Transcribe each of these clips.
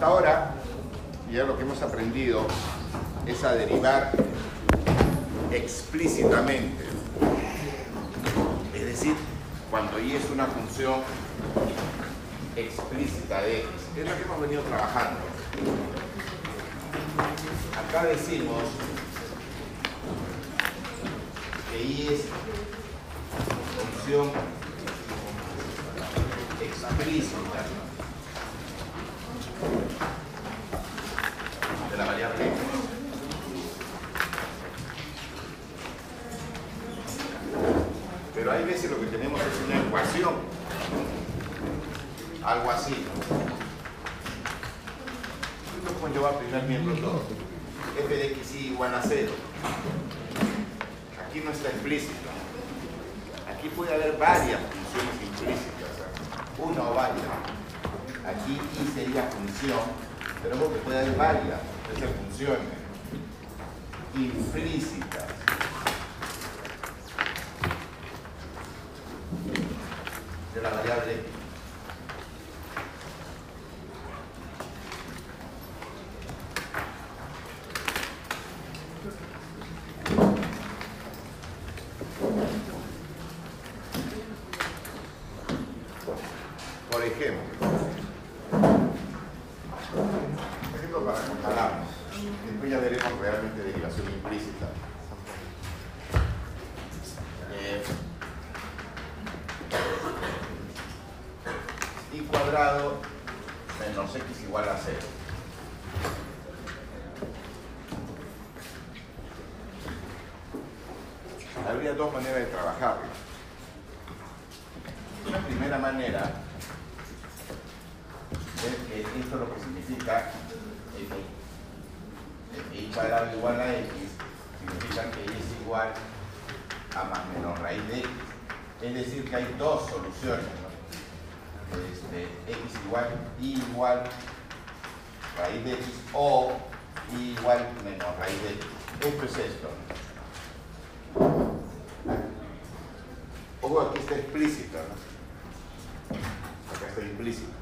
Hasta ahora, ya lo que hemos aprendido es a derivar explícitamente. Es decir, cuando y es una función explícita de x, es lo que hemos venido trabajando. Acá decimos que y es función explícita de la variable. Pero hay veces lo que tenemos es una ecuación, algo así. Esto va a primer miembro todo. f de x igual a 0. Aquí no está explícito. Aquí puede haber varias funciones implícitas, una o varias. Aquí y sería función, pero que puede haber varias de esas funciones implícitas. de la variable x. Por ejemplo, por ejemplo para compararnos, después ya veremos realmente derivación implícita. Eh, y cuadrado menos x igual a 0. Habría dos maneras de trabajarlo. Una primera manera es que esto lo que significa es que y cuadrado igual a x significa que y es igual a más menos raíz de x. Es decir, que hay dos soluciones. ¿no? Este, x igual, y igual raíz de x o y igual menos raíz de x. Esto es esto. Ojo, aquí está explícito, ¿no? Acá está implícito.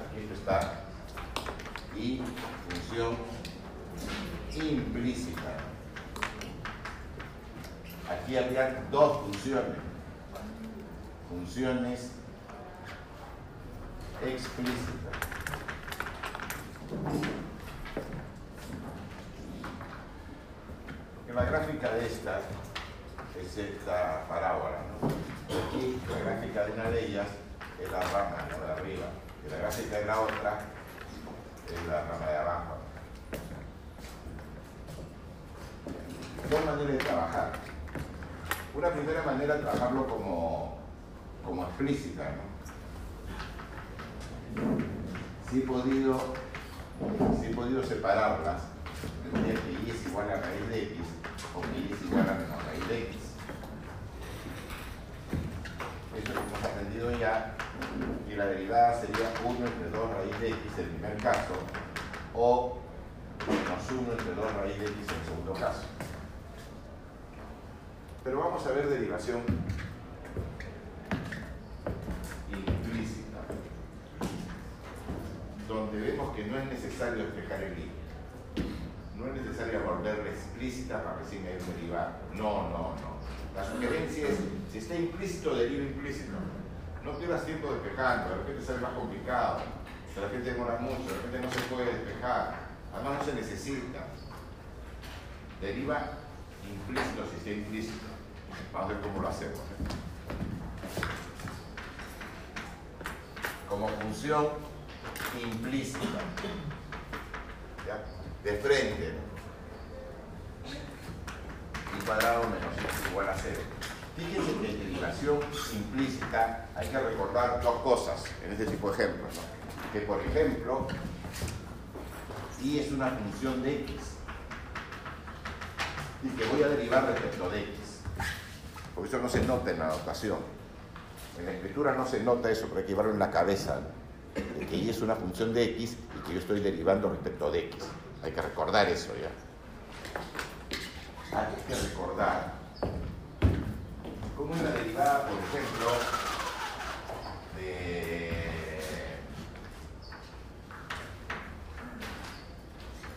Aquí esto está y función implícita. Aquí habría dos funciones. Funciones En la gráfica de esta es esta parábola. ¿no? Aquí la gráfica de una de ellas es la rama ¿no? de arriba y la gráfica de la otra es la rama de abajo. Dos maneras de trabajar. Una primera manera de trabajarlo como, como explícita. ¿no? Sí he podido, sí he podido separarlas manera que y es igual a raíz de x o que y es igual a menos raíz de x. Esto que hemos aprendido ya, y la derivada sería 1 entre 2 raíz de x en el primer caso, o menos 1 entre 2 raíz de x en el segundo caso. Pero vamos a ver derivación donde vemos que no es necesario despejar el límite. No es necesario volverla explícita para recién hay un derivado. No, no, no. La sugerencia es, si está implícito, deriva implícito. No pierdas tiempo despejando, de repente sale más complicado, de repente demora mucho, de repente no se puede despejar, además no se necesita. Deriva implícito si está implícito. Vamos a ver cómo lo hacemos. Como función implícita. De frente. Y cuadrado menos igual a 0. Fíjense que en derivación implícita hay que recordar dos cosas en este tipo de ejemplos. Que por ejemplo, y es una función de x y que voy a derivar respecto de x. Porque eso no se nota en la notación. En la escritura no se nota eso, pero hay que llevarlo en la cabeza de que y es una función de x y que yo estoy derivando respecto de x. Hay que recordar eso ya. Hay que recordar cómo es la derivada, por ejemplo, de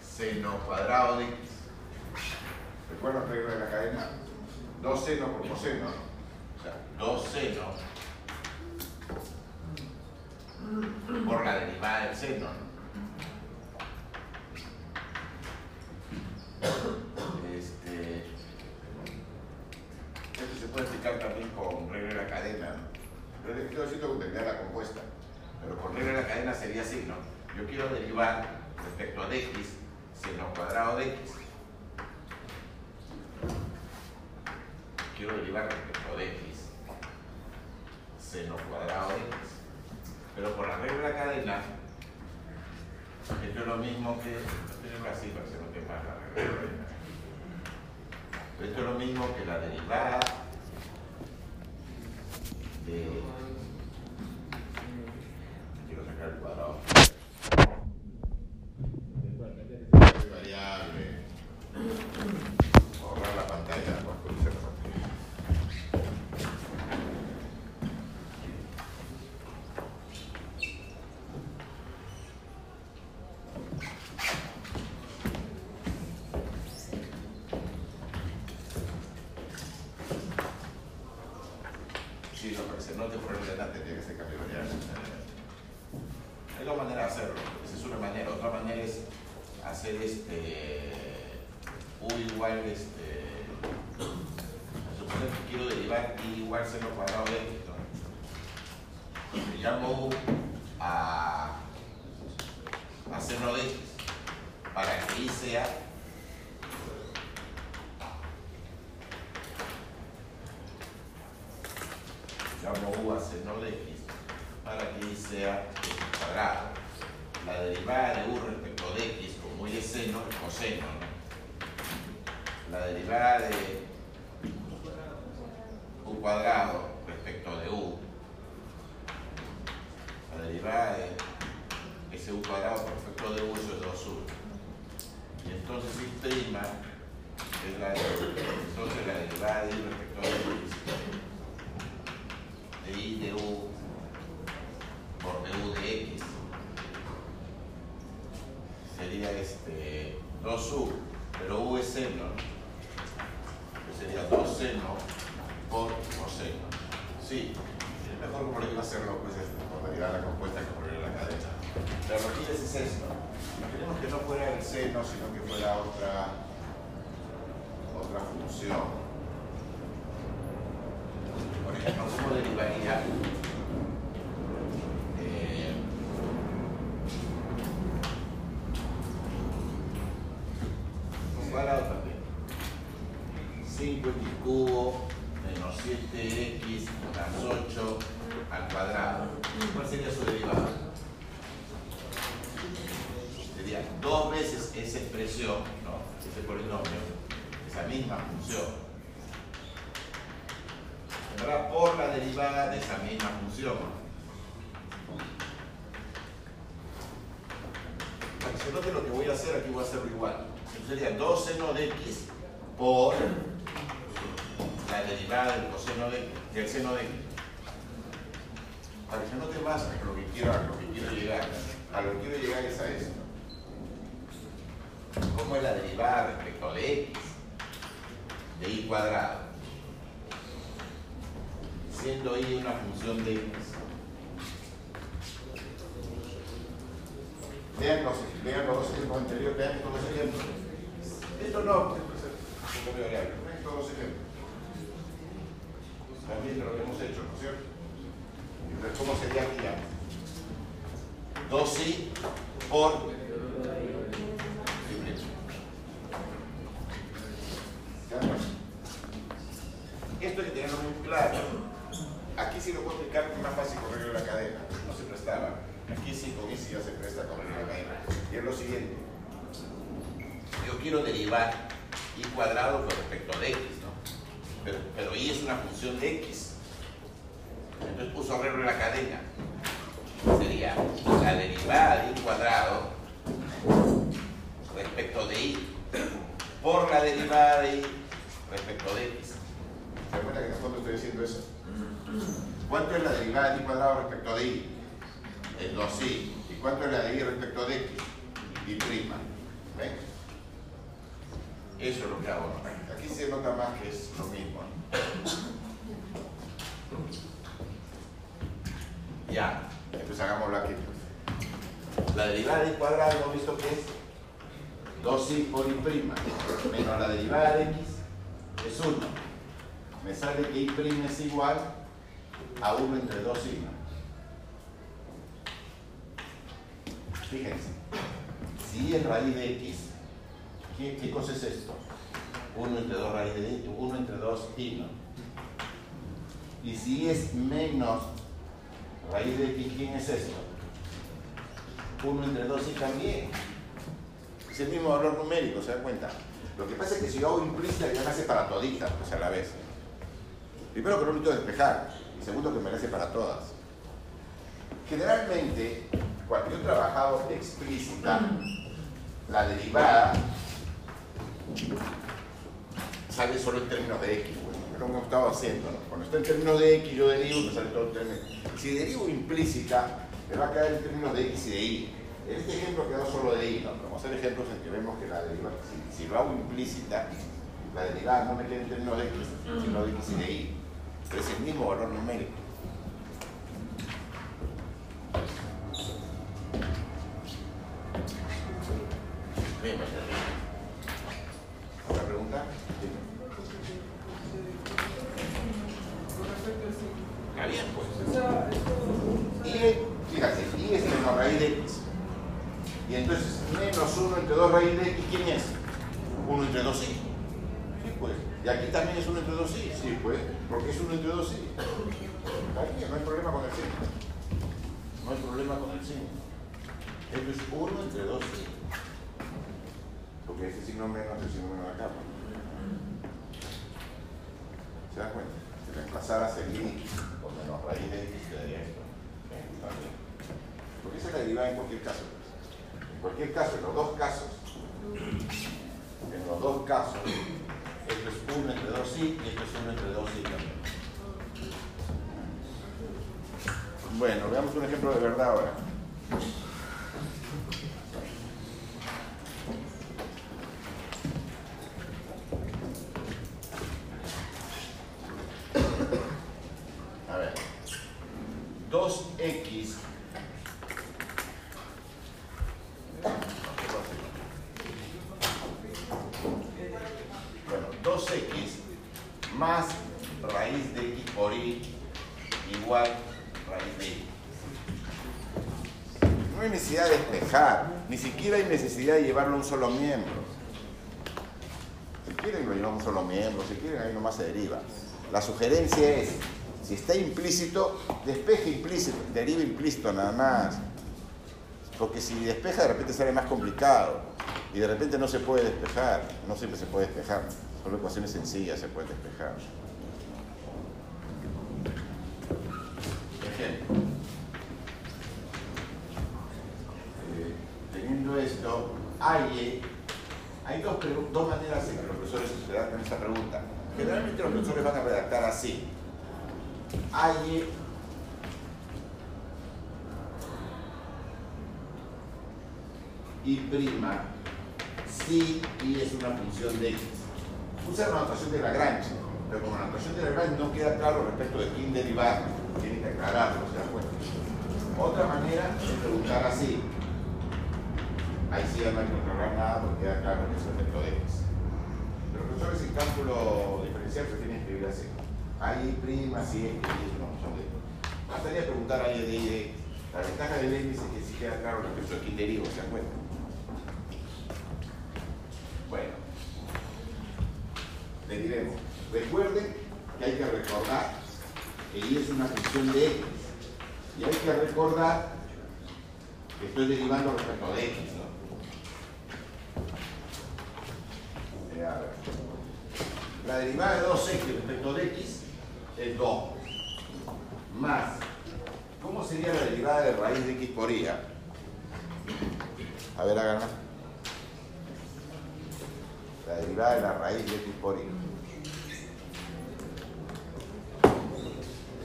seno cuadrado de x. ¿Recuerdan la regla de la cadena? Dos senos por coseno. O sea, dos senos por la derivada del seno. Este, esto se puede explicar también con regla de la cadena. Pero les quiero con la compuesta. Pero con regla de la cadena sería así, ¿no? Yo quiero derivar respecto de x seno cuadrado de x. Quiero derivar respecto de x seno cuadrado de x. Pero por la regla de la cadena, esto es lo mismo que. Que no quepa la regla de la cadena. Esto es lo mismo que la derivada de. Por la derivada de esa misma función. Para que se note lo que voy a hacer, aquí voy a hacerlo igual. Entonces sería 2 seno de x por la derivada del coseno de del seno de x. Para que se note más lo que quiero, a lo que quiero llegar. A lo que quiero llegar es a esto. ¿Cómo es la derivada respecto de x? De y cuadrado siendo y una función de. Vean los, vean los ejemplos anteriores, vean todos los ejemplos. Esto no, es todos los ejemplos. También lo que hemos hecho, ¿no es cierto? Entonces, ¿cómo sería aquí ya? 2i por Esto hay que tenerlo muy claro. Aquí sí lo puedo explicar más fácil con regla de la cadena, no se prestaba. Aquí se presta de la cadena. Y es lo siguiente. Yo quiero derivar y cuadrado con respecto de x, ¿no? Pero, pero y es una función de x. Entonces puso regla de la cadena. Sería la derivada de y cuadrado respecto de y por la derivada de y respecto de x. ¿Se cuenta que en el fondo estoy diciendo eso? ¿Cuánto es la derivada de y cuadrado respecto de y? El 2i. ¿Y cuánto es la de y respecto de x? Y prima. ¿Ven? Eso es lo que hago. Aquí se nota más que es lo mismo. Ya, entonces hagámoslo aquí. La derivada de y cuadrado hemos visto que es 2i por i prima menos la derivada de x es 1. Me sale que i' es igual a 1 entre 2i. Fíjense, si es raíz de x, ¿qué, cosa es esto? 1 entre 2 raíz de 1 entre 2 i, ¿no? Y si es menos raíz de x, ¿quién es esto? 1 entre 2 y también. Es el mismo valor numérico, ¿se da cuenta? Lo que pasa es que si yo hago implícita, ya me hace para toditas, pues a la vez. Primero que no necesito despejar, y segundo que me hace para todas. Generalmente, cuando yo he trabajado explícita, la derivada sale solo en términos de x, bueno, lo hemos estado haciendo. ¿no? Cuando está en términos de x, yo derivo, me sale todo en términos. Si derivo implícita, me va a quedar en términos de x y de y. En este ejemplo quedó solo de y, ¿no? Pero vamos a hacer ejemplos en que vemos que la derivada, si, lo hago implícita, la derivada no me queda en términos de x, sino de x y de y. Pero es el mismo valor numérico. Solo miembro. Si quieren lo llevamos solo miembro, si quieren ahí nomás se deriva. La sugerencia es, si está implícito, despeje implícito, deriva implícito nada más. Porque si despeja de repente sale más complicado y de repente no se puede despejar, no siempre se puede despejar, solo ecuaciones sencillas se pueden despejar. Ejemplo. Eh, teniendo esto, hay, hay dos, maneras en que los profesores se dan esta pregunta. Generalmente los profesores van a redactar así. Hay y prima si y es una función de x. Usa la notación de Lagrange, pero como la notación de Lagrange no queda claro respecto de quién derivar, tiene que aclararlo, ¿se da cuenta? Otra manera es preguntar así. Ahí sí ya no hay que aclarar nada porque queda claro que es efecto de x. Pero profesores en cálculo diferencial se tienen que escribir así. Ahí prima si es y es. Bastaría preguntar de y de x. La ventaja del x es que sí queda claro respecto de quién derivo, ¿se da cuenta? Bueno, le diremos, recuerden que hay que recordar que Y es una función de X. Y hay que recordar que estoy derivando respecto de X. ¿no? Eh, La derivada de 2X respecto de X es 2. Más, ¿cómo sería la derivada de raíz de X por Y? A ver, háganlo la derivada de la raíz de x por y.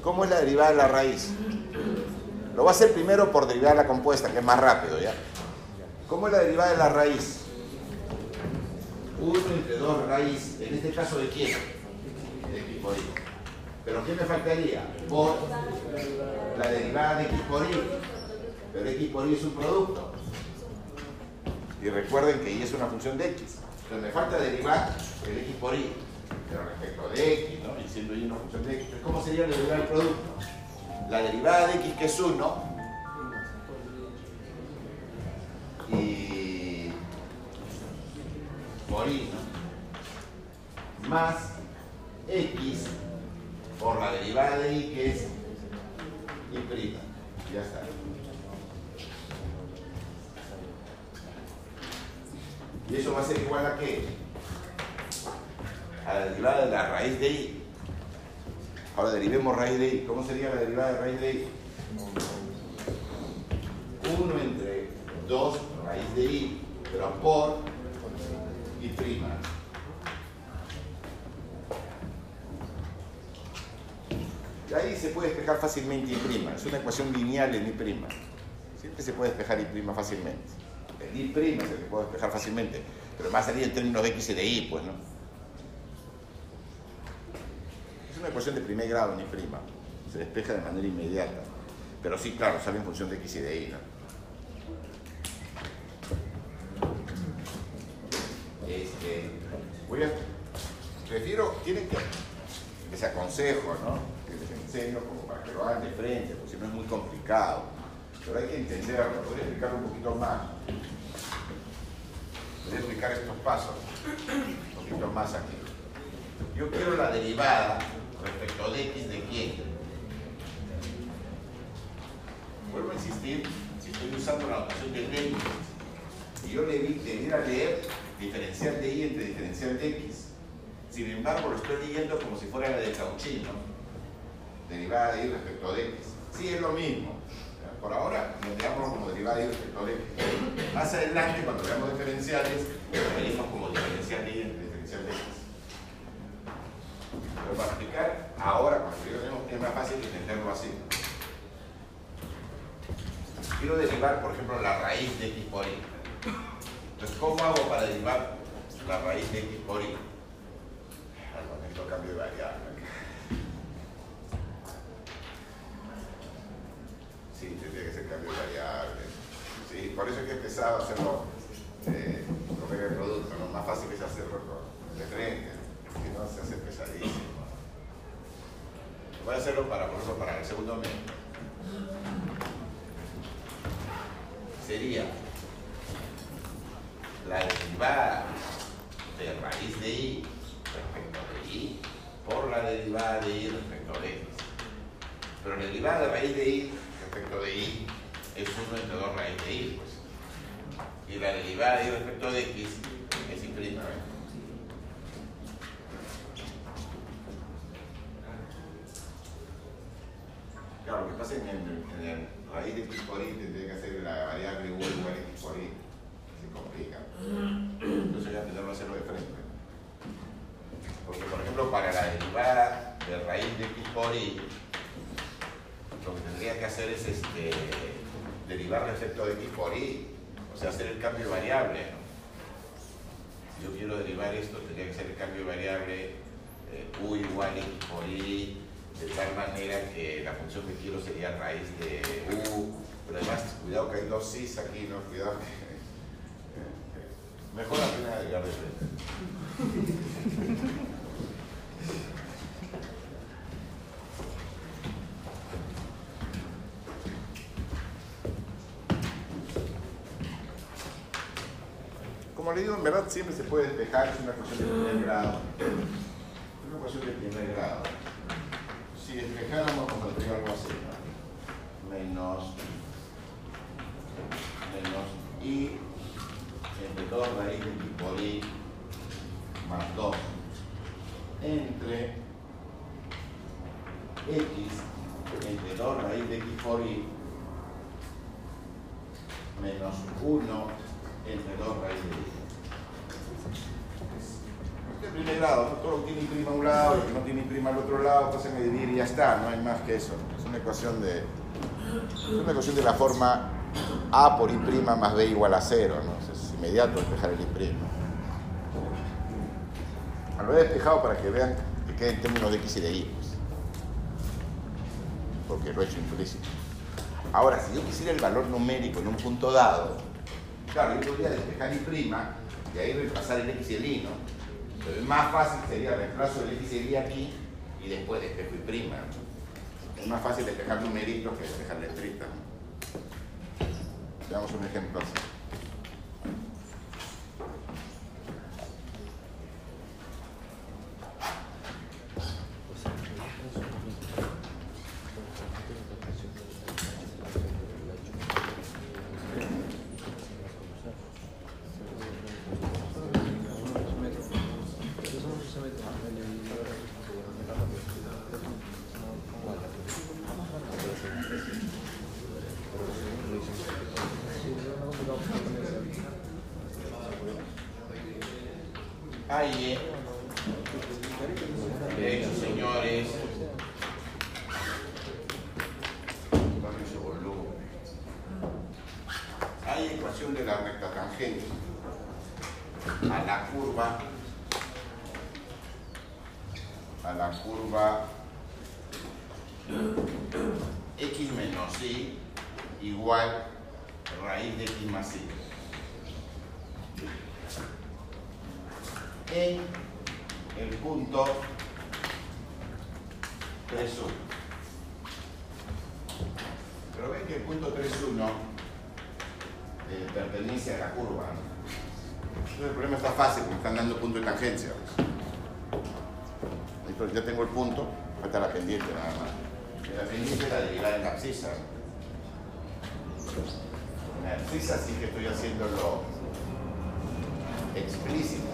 ¿Cómo es la derivada de la raíz? Lo voy a hacer primero por derivada de la compuesta, que es más rápido, ¿ya? ¿Cómo es la derivada de la raíz? 1 entre 2 raíz, en este caso de quién? De x por y. Pero ¿qué me faltaría? Por la derivada de x por y. Pero x por y es un producto. Y recuerden que y es una función de x. Entonces me falta derivar el x por y. Pero respecto de x, ¿no? Y siendo y una función de x. Entonces, ¿cómo sería la derivada del producto? La derivada de x que es 1 y por ¿no? más x por la derivada de y que es y. Ya está. ¿Y eso va a ser igual a qué? A la derivada de la raíz de y. Ahora derivemos raíz de y. ¿Cómo sería la derivada de raíz de y? 1 entre 2 raíz de y, pero por y prima. Y ahí se puede despejar fácilmente y prima. Es una ecuación lineal en y prima. Siempre se puede despejar y prima fácilmente. El y prima se puede despejar fácilmente, pero a salir en términos de x y de y, pues, ¿no? Es una ecuación de primer grado en y prima. Se despeja de manera inmediata. Pero sí, claro, sale en función de x y de y, ¿no? Este, voy a, prefiero, tienen que, les aconsejo, ¿no? Que les enseño como para que lo hagan de frente, porque si no es muy complicado. Pero hay que entenderlo, podría explicar un poquito más. Podría explicar estos pasos un poquito más aquí. Yo quiero la derivada respecto de x de quién. Vuelvo a insistir, si estoy usando la notación de Leibniz, y yo le debiera leer diferencial de y entre diferencial de x. Sin embargo, lo estoy leyendo como si fuera la de Cauchy, ¿no? Derivada de y respecto de x. Sí, es lo mismo. Por ahora, veamos como derivada de y respecto de x. Más adelante, cuando veamos diferenciales, lo veremos como diferencial de y entre diferencial de x. Pero para explicar ahora, cuando tenemos es más fácil entenderlo así. Quiero derivar, por ejemplo, la raíz de x por y. Entonces, ¿cómo hago para derivar la raíz de x por y? Al momento cambio de variable. Sí, tendría que ser cambio de variable. Sí, por eso es que he empezado a hacerlo eh, con el producto. Lo más fácil es hacerlo de frente. Si no, se hace pesadísimo. Voy a hacerlo para, por ejemplo, para el segundo mes. Sería la derivada de raíz de y respecto de y por la derivada de y respecto de x. Pero la derivada de raíz de y respecto de y es 1 entre 2 raíz de y, pues. Y la derivada de y respecto de x es. ¿eh? Claro, lo que pasa es que en raíz de x por y tendría que hacer la variable u igual a x por y. Complica. Entonces tendremos que hacerlo de frente. Porque, por ejemplo, para la derivada de raíz de x por y, lo que tendría que hacer es este, derivar el efecto de x por y, o sea, hacer el cambio de variable. Si yo quiero derivar esto, tendría que hacer el cambio de variable eh, u igual a x por y, de tal manera que la función que quiero sería raíz de u, pero además, cuidado que hay dos cis aquí, ¿no? Cuidado. Mejor derivar de frente. Como le digo, en verdad siempre se puede despejar, es una cuestión de primer grado. Es una cuestión de primer grado. Si despejáramos, tendría algo así, ¿no? Menos, menos y entre 2 raíz de por y más 2 entre x entre 2 raíz de x por y menos 1 entre 2 raíz de y. Este es primer grado, todo tiene prima a un lado y no tiene prima al otro lado, pasen a dividir y ya está, no hay más que eso. Es una ecuación de, es una ecuación de la forma a por y más b igual a 0, ¿no? Inmediato despejar el prima. Lo he despejado para que vean que queda en términos de x y de y. Pues. Porque lo he hecho implícito. Ahora, si yo quisiera el valor numérico en un punto dado, claro, yo podría despejar y prima y ahí reemplazar el x y el y, ¿no? Pero es más fácil sería reemplazo el x y el y aquí y después despejo y prima. Es más fácil despejar numeritos que despejar letritas. Veamos un ejemplo así. Ahí, de hecho, señores, hay ecuación de la recta tangente a la curva a la curva x menos y igual raíz de x más y. en el punto 3, 1. Pero ven que el punto 3, 1 eh, pertenece a la curva. Entonces el problema está fácil, me están dando punto de tangencia. Entonces ya tengo el punto, falta la pendiente nada más. La pendiente es la derivada. En la abscisa sí que estoy haciéndolo explícito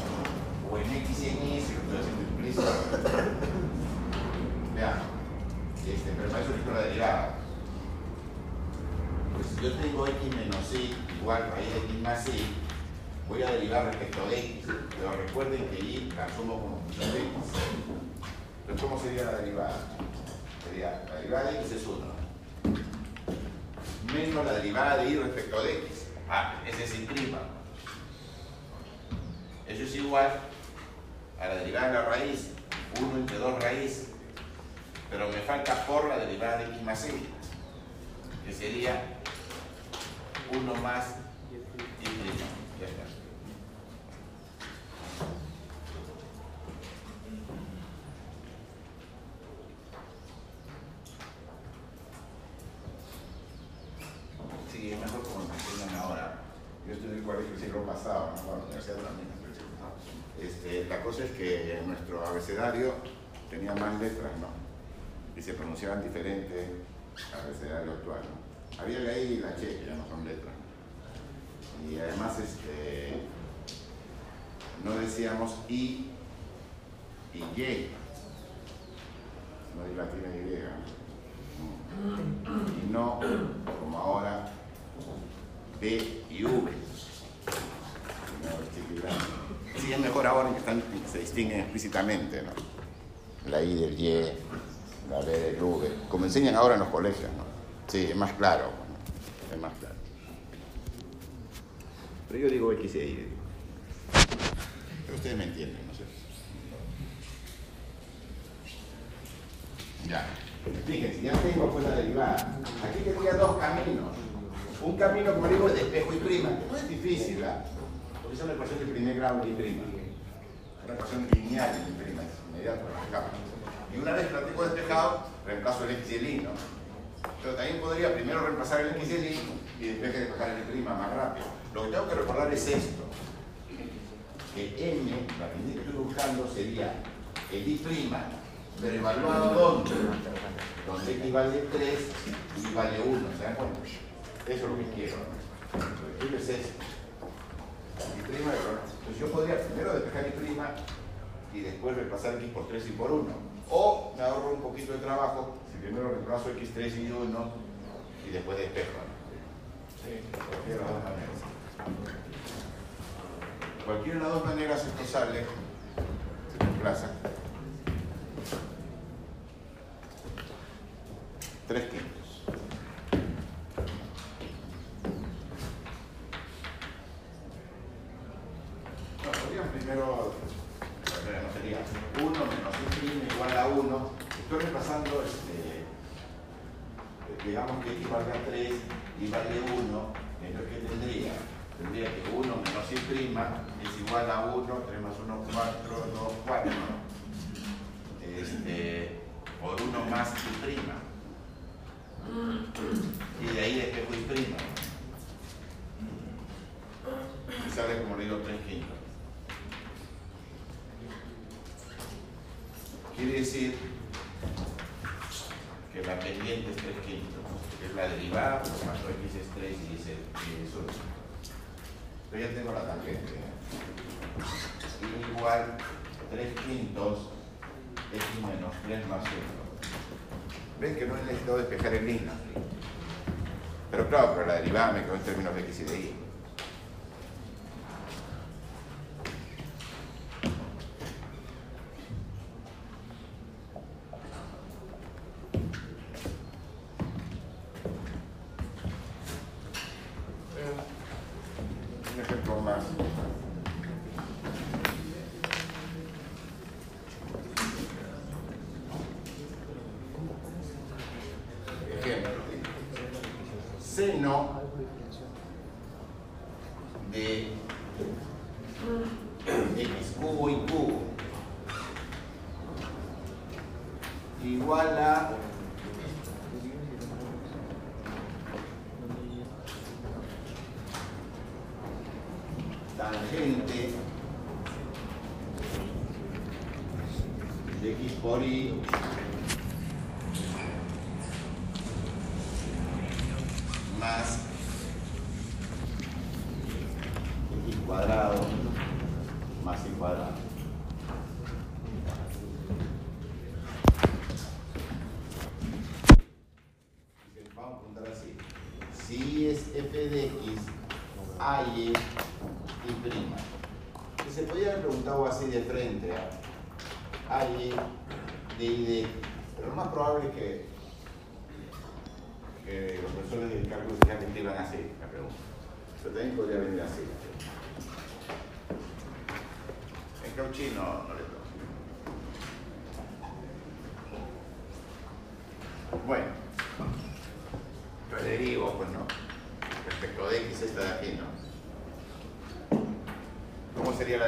o en X y en Y, si lo estoy haciendo implícito. Vean, este, pero para eso necesito la derivada. Pues si yo tengo X menos Y igual raíz de X más Y, voy a derivar respecto de X. Pero recuerden que Y la asumo como función de X. Entonces, ¿cómo sería la derivada? Sería, la derivada de X es 1. Menos la derivada de Y respecto de X. Ah, es prima. Eso es igual a la derivada de la raíz, 1 entre 2 raíz, pero me falta por la derivada de x más y, que sería 1 más y prima. Ya está. Sí, es mejor como me enseñan ahora. Yo estudié en el colegio el siglo pasado, no la universidad también. Este, la cosa es que nuestro abecedario tenía más letras, ¿no? Y se pronunciaban diferente al abecedario actual. Había la I y la Che, que ya no son letras. Y además, este, no decíamos I y Y. No hay latina Y. Y no, como ahora, B y V. Sí, es mejor ahora que están, se distinguen explícitamente, ¿no? La I del Y, como enseñan ahora en los colegios, ¿no? Sí, es más claro, ¿no? es más claro. Pero yo digo X y Y. Ustedes me entienden, no sé. Ya. Fíjense, ya tengo pues la derivada. Aquí tendría dos caminos. Un camino, como digo, de espejo y prima, que no es difícil, ¿verdad? Porque es una ecuación de primer grado de prima. Una ecuación lineal de prima, es inmediato. Y una vez que lo tengo despejado, reemplazo el x y el y, ¿no? Pero también podría primero reemplazar el x y el y y después que despejar el prima más rápido. Lo que tengo que recordar es esto. Que m, la que estoy buscando, sería el i pero evaluado dónde? Donde x vale 3 y vale 1, ¿se dan cuenta? Eso es lo que quiero. Lo que quiero es esto. Y prima, entonces yo podría primero despejar y prima y después reemplazar x por 3 y por 1. O me ahorro un poquito de trabajo si primero reemplazo x3 y 1 y después despejo. Sí, cualquiera de las dos maneras. Cualquiera de las dos maneras esto sale, se reemplaza. 3 quintos. No, podrían sea, no sería 1 menos y' igual a 1. Estoy reemplazando, este, digamos que x valga 3 y vale 1, entonces ¿qué tendría? Tendría que 1 menos y' es igual a 1, 3 más 1, 4, 2, 4. Este, por 1 más y'. Y de ahí despejo y'. Y sale como le digo 3 quintos. Quiere decir que la pendiente es 3 quintos, que es la derivada, por tanto x es 3 y es, es 1. Pero ya tengo la tangente. igual 3 quintos x menos 3 más 1. Ven que no he necesitado despejar el línea. Pero claro, pero la derivada me quedó en términos de x y de y.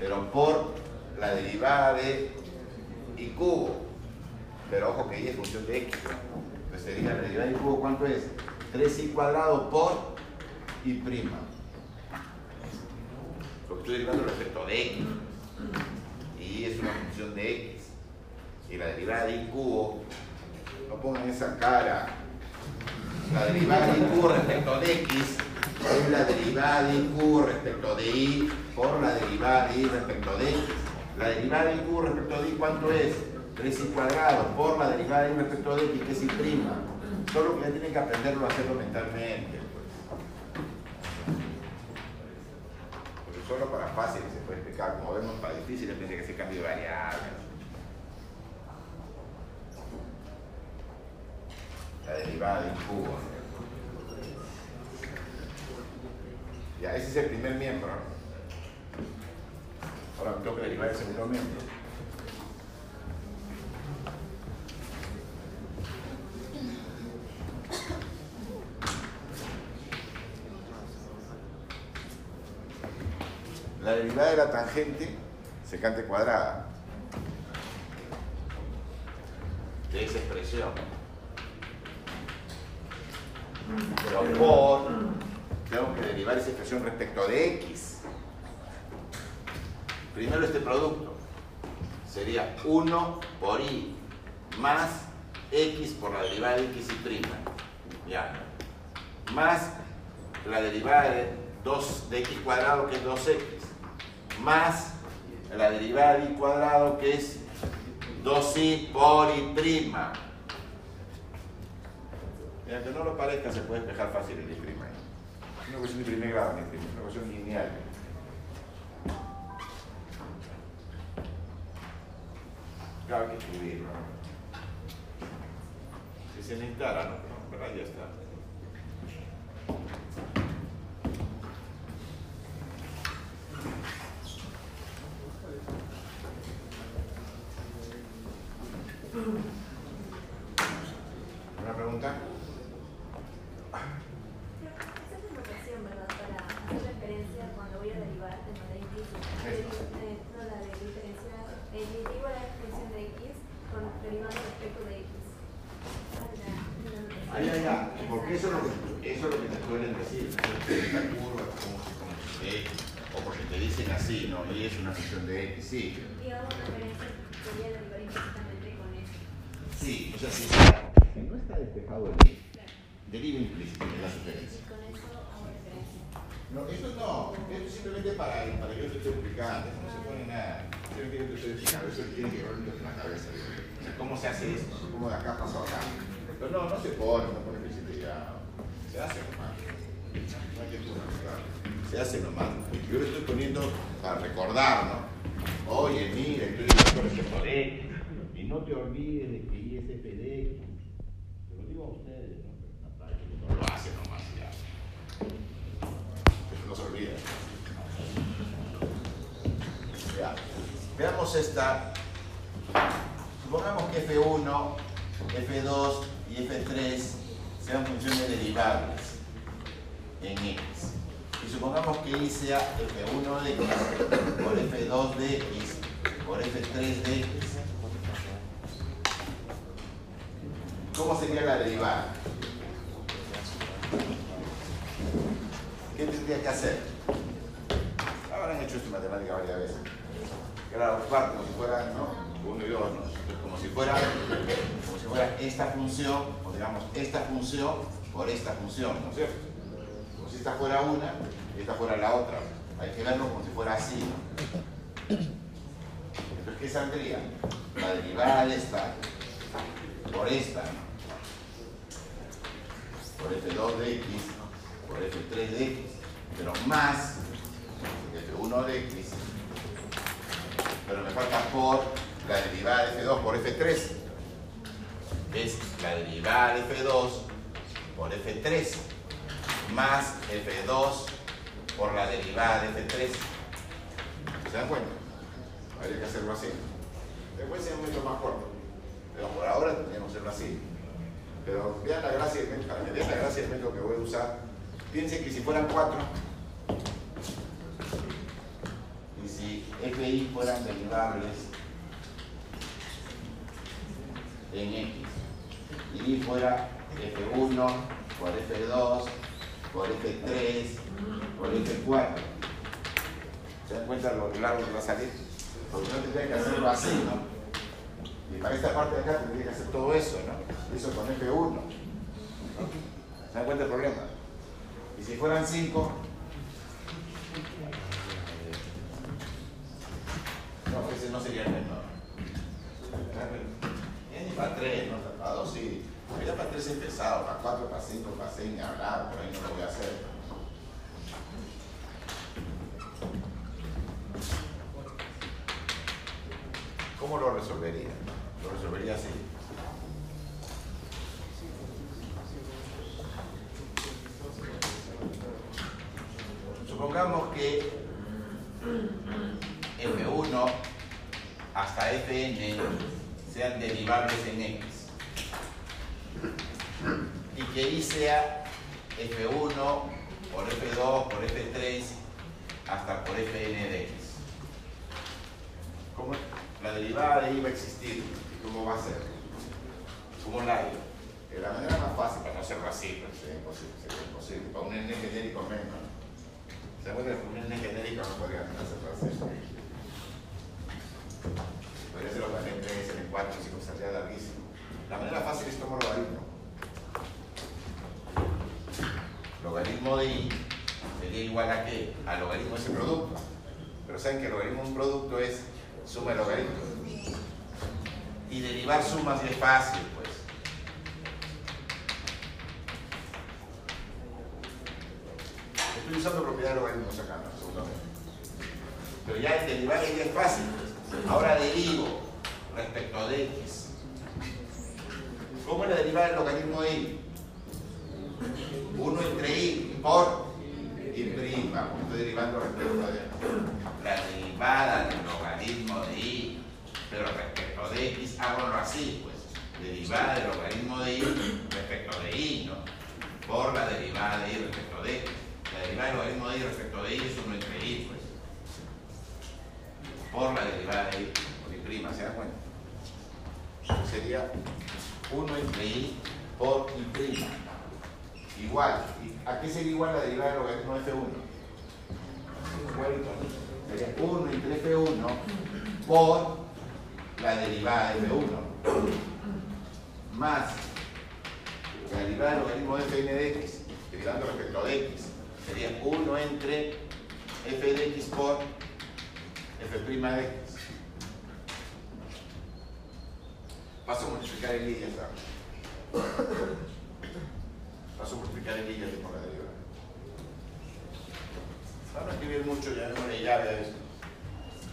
Pero por la derivada de y cubo. Pero ojo que y es función de x. Entonces sería la derivada de y cubo, ¿cuánto es? 3y cuadrado por y prima. Porque estoy derivando respecto de x. Y es una función de x. Y la derivada de y cubo, no pongan esa cara. La derivada de y cubo respecto de x es la derivada de cubo respecto de y por la derivada de y respecto de x. La derivada de cubo respecto de y, ¿cuánto es? 3y cuadrado por la derivada de y respecto de x, que es y prima. Solo que ya tienen que aprenderlo a hacerlo mentalmente. Solo para fáciles se puede explicar, como vemos, para difíciles tiene que ser cambio de variable. La derivada de cubo. Ya, ese es el primer miembro. Ahora me toca derivar el segundo miembro. la derivada de la tangente secante cuadrada de esa expresión. Pero por, tengo que derivar esa expresión respecto de x. Primero este producto sería 1 por y más x por la derivada de x y prima. Ya. Más la derivada de 2 de x cuadrado que es 2x más la derivada de i cuadrado que es 2i por i prima. Y aunque no lo parezca, se puede despejar fácil el Es Una cuestión de primer grado, una cuestión lineal. Claro que escribir, ¿no? Si se necesitara, ¿no? ¿Verdad? Ya está. ¿Una pregunta? Esa es la notación, ¿verdad? Para hacer referencia cuando voy a derivar de manera implícita. No, la de diferenciar, eh, derivo la función de x con derivando respecto de x. Ay, ay, ay, porque eso es lo que, eso es lo que te suelen decir, la curva, como se conoce, o porque te dicen así, ¿no? Y es una función de x, sí. Digamos, referencia, voy a derivar implícitamente con x. Sí, o sea, si, si no está despejado el y, deriva implícito en la sugerencia. Y con eso hago referencia. No, eso no, esto es simplemente para, para que yo te esté explicando, no se pone nada. Simplemente yo te estoy explicando, eso tiene que ver en la cabeza. O sea, ¿cómo se hace esto? ¿Cómo de acá pasó acá? Pero no, no se pone, no pone explicitilidad. Se hace nomás. No hay que. Se hace nomás. Yo lo estoy poniendo para recordar, ¿no? Oye, mira, estoy diciendo respecto de y no te olvides de que I es f de X. Se lo digo a ustedes, ¿no? Pero lo hace nomás ya. Eso no se olvida. Ya. Veamos esta. Supongamos que F1, F2 y F3 sean funciones derivables en X. Y supongamos que Y sea F1 de X por F2 de X por F3 de X. ¿Cómo sería la derivada? ¿Qué tendría que hacer? Habrán hecho esto en matemática varias veces. Graduar como si fuera, ¿no? Uno y dos, ¿no? Entonces, como si fuera, como si fuera esta función, o digamos, esta función por esta función, ¿no es cierto? Como si esta fuera una y esta fuera la otra. Hay que verlo como si fuera así, ¿no? Entonces, ¿qué saldría? La derivada de esta por esta, ¿no? por F2 de X, por F3 de X, pero más F1 de X, pero me falta por la derivada de F2 por F3, es la derivada de F2 por F3, más F2 por la derivada de F3. ¿Se dan cuenta? Habría que hacerlo así. Después es método más corto, pero por ahora tendríamos que hacerlo así. Pero vean la gracia del método, vean la gracia del método que voy a usar. Piensen que si fueran cuatro, y si FI fueran derivables en X, y fuera F1 por F2 por F3 por F4, ¿se dan cuenta lo largo que va a salir? Porque no tendría que hacerlo así, ¿no? Y para esta parte de acá tendría que hacer todo eso, ¿no? Eso con F1. ¿no? ¿Se dan cuenta del problema? Y si fueran 5, no, ese no sería el menor. Ni para 3, no, para 2 sí. Ya para 3 es pesado, para 4, para 5, para 6, ni hablar, por ahí no lo voy a hacer. ¿Cómo lo resolvería? Lo resolvería así.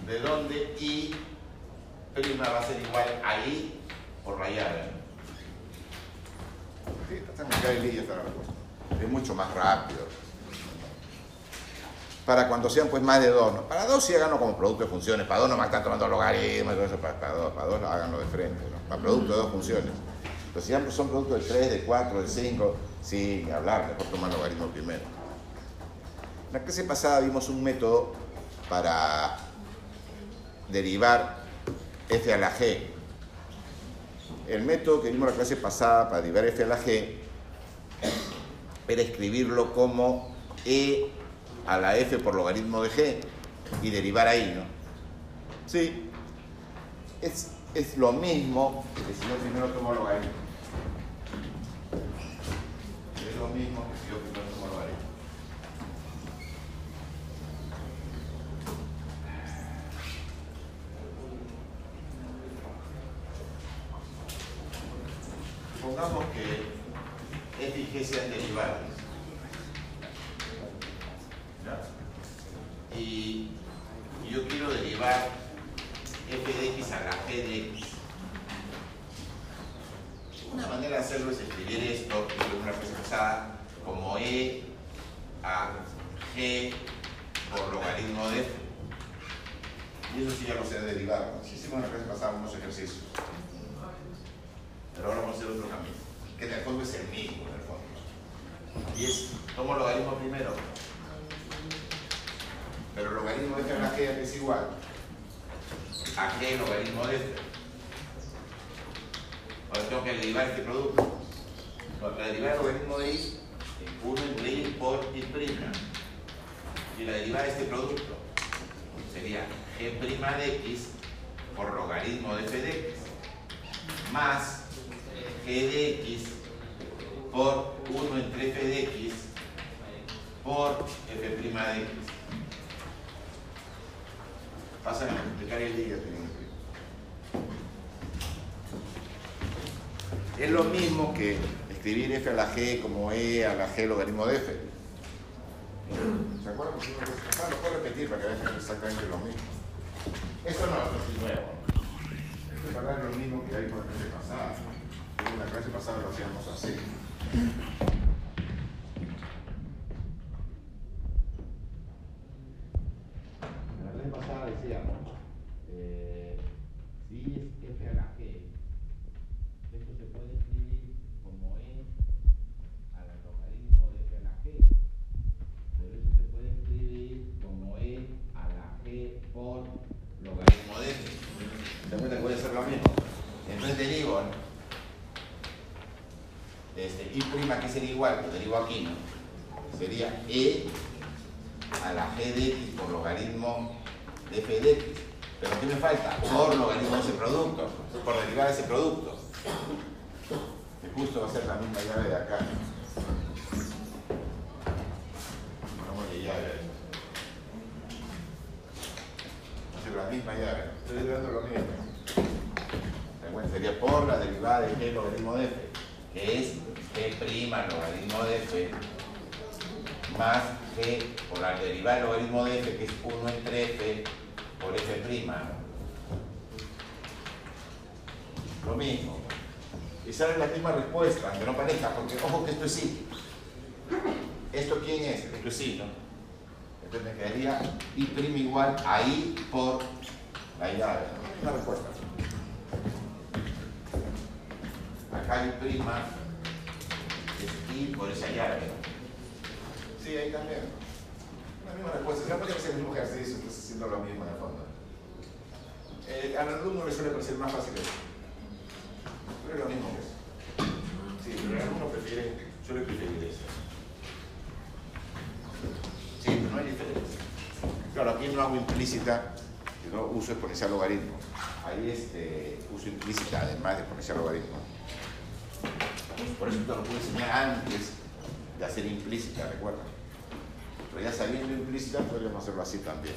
de donde I' va a ser igual a ¿eh? I por rayada. Sí, es mucho más rápido. Para cuando sean pues más de dos, ¿no? Para dos sí háganlo como producto de funciones. Para dos no más están tomando logaritmos y todo eso. Para 2 para dos, háganlo de frente. Para producto de dos funciones. Los si son producto de tres, de cuatro, de cinco sin hablar, mejor tomar logaritmo primero. En la clase pasada vimos un método para derivar f a la g. El método que vimos la clase pasada para derivar f a la g era escribirlo como e a la f por logaritmo de g y derivar ahí, ¿no? Sí, es, es lo mismo que si yo primero tomo logaritmo. Es lo mismo aquí, ¿no? Sería E así también.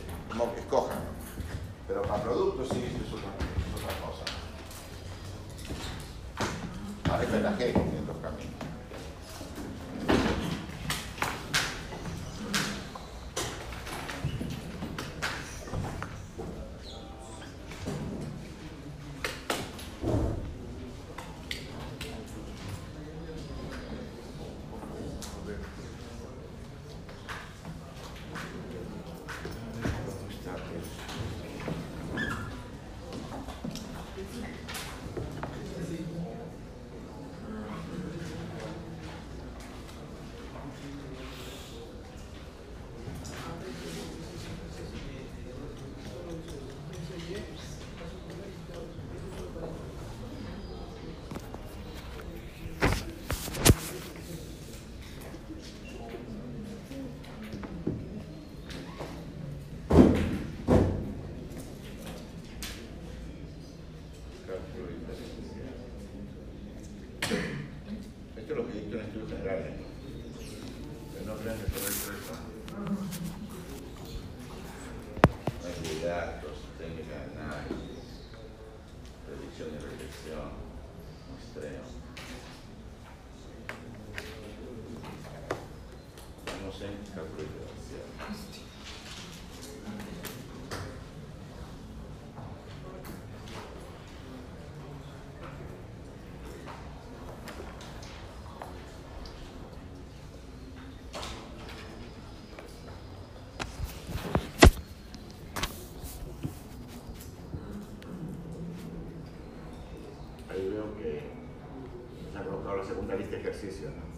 谢谢啊。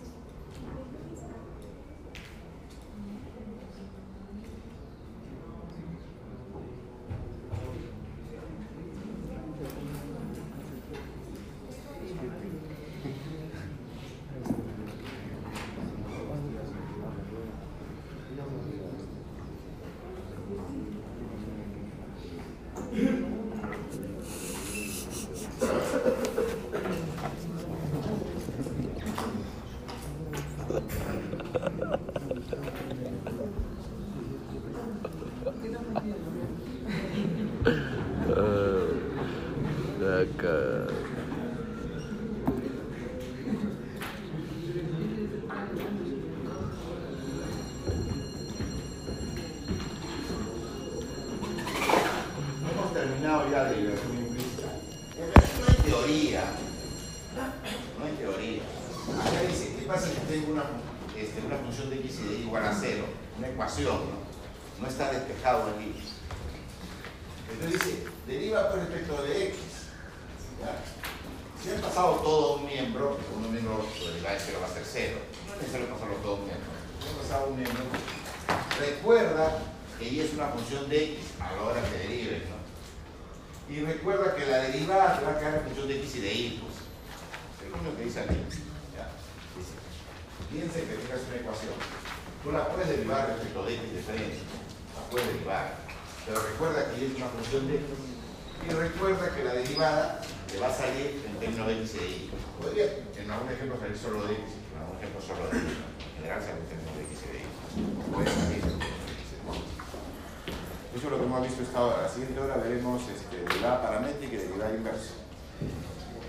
Eso es lo que hemos visto hasta ahora. La siguiente hora veremos este, derivada paramétrica y derivada inversa.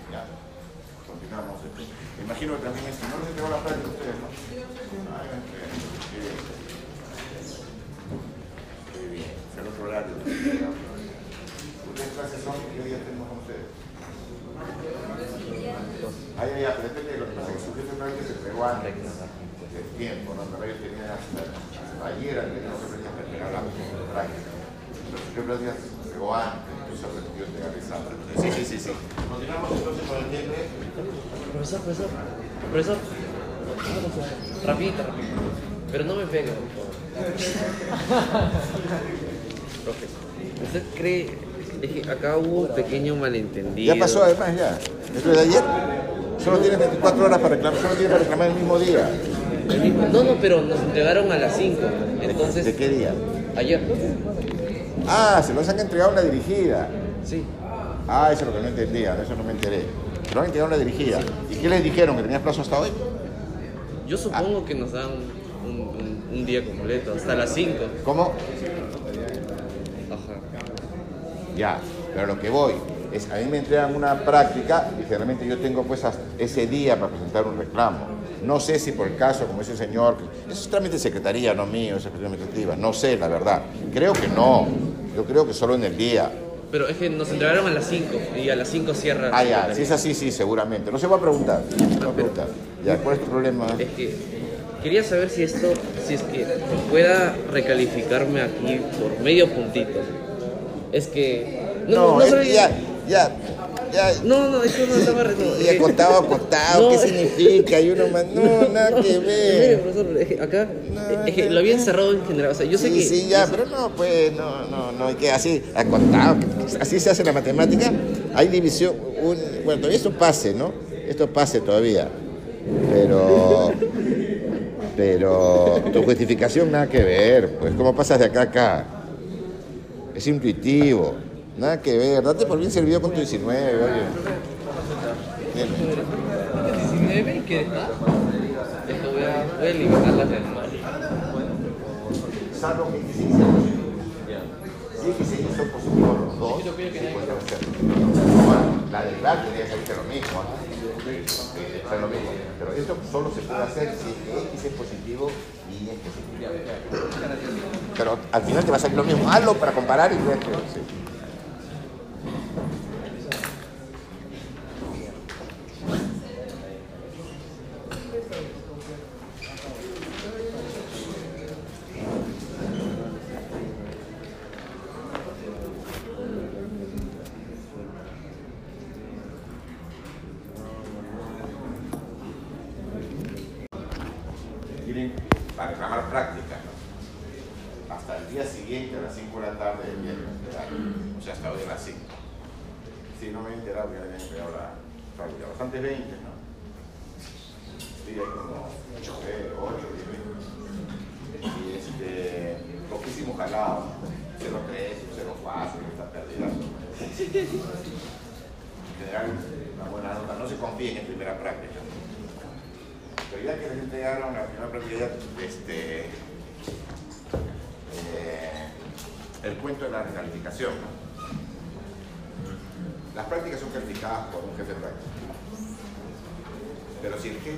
Ya, continuamos. Este. Me imagino que también esto. No les entregó la práctica ustedes, ¿no? Ah, eh, Muy bien, es el otro horario. ¿Ustedes clases son? ¿Qué día tenemos con ustedes? Ah, ya, ya, pero depende de lo que pasa, que su jefe práctico se pegó antes del tiempo, ¿no? Pero ellos tenían hasta, ayer, no se tenían que esperar la práctica. Pero se entregó antes, entonces se repitió entregar esa. Sí, sí, sí, sí. Continuamos entonces con el tiempo. Profesor, profesor, profesor. Rapidito, rapidito. Pero no me pegue, por favor. Profe, ¿usted cree es que acá hubo un pequeño malentendido? Ya pasó además ya. Esto es de ayer. Solo tienes 24 horas para reclamar, solo tienes para reclamar el mismo día. El mismo- No, no, pero nos entregaron a las 5. Entonces, ¿De qué día? ayer. Ah, se los han entregado a una dirigida. Sí. Ah, eso es lo que no entendía, eso no me enteré. Se lo han entregado a una dirigida. ¿Y qué les dijeron? ¿Que tenías plazo hasta hoy? Yo supongo que nos dan un, un- un día completo, hasta las 5. ¿Cómo? Ajá. Ya, pero lo que voy es, a mí me entregan una práctica y generalmente yo tengo pues ese día para presentar un reclamo. No sé si por el caso, como ese señor, eso es trámite de secretaría, no mío, es secretaría administrativa, no sé, la verdad. Creo que no, yo creo que solo en el día. Pero es que nos entregaron a las 5 y a las 5 cierra. Ah, ya, si es así, sí, seguramente. No se va a preguntar, no se va a preguntar. Ya, ¿cuál es tu problema? Es que quería saber si esto, si es que pueda recalificarme aquí por medio puntito. Es que. No, es soy- que ya, ya, ya. No, no, es que no estaba. no, Y es acotado, acotado, No, ¿qué es- significa? Y uno más, no, nada que ver. profesor, es que acá, No, es que no, lo había encerrado en general. O sea, yo sé sí, que. sí, ya, pero no, pues, no, no, no, hay que así, acotado, así se hace la matemática, hay división, un, bueno, todavía esto pase, ¿no? Esto pase todavía, pero, pero tu justificación nada que ver, pues, ¿cómo pasas de acá a acá? Es intuitivo, nada que ver, date por bien servido con tu 19, oye. Dime. 19 y que está. Es que voy a, voy a eliminar las demás. salvo que sí sea positivo. Si es que se hizo positivo los dos, sí la tendría que salirse lo mismo. ¿no? O sea, lo mismo. Pero esto solo se puede hacer si X es positivo y Y es positivo. Pero al final te va a salir lo mismo. Hazlo para comparar y ver que sí. Thank you.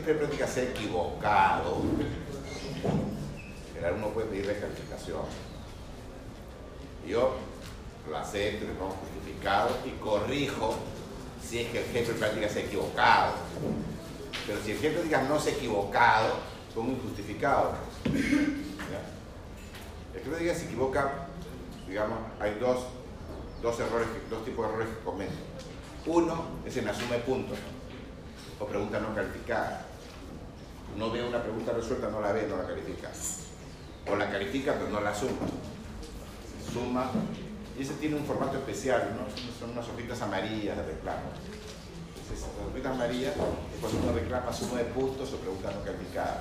Pero si el jefe de práctica se ha equivocado, el alumno puede pedir recalificación. Yo lo acepto, pongo justificado y corrijo si es que el jefe de práctica se ha equivocado. Pero si el jefe práctica no se ha equivocado, pongo injustificado. ¿Ya? El jefe práctica se equivoca, digamos, hay dos, dos errores, dos tipos de errores que comete. Uno es en de puntos o pregunta no calificada. No ve una pregunta resuelta, no la ve, no la califica. O la califica, pero no la suma. Se suma. Y ese tiene un formato especial, ¿no? Son unas hojitas amarillas de reclamo. Entonces, las hojitas amarillas es cuando uno reclama suma de puntos o pregunta no calificada.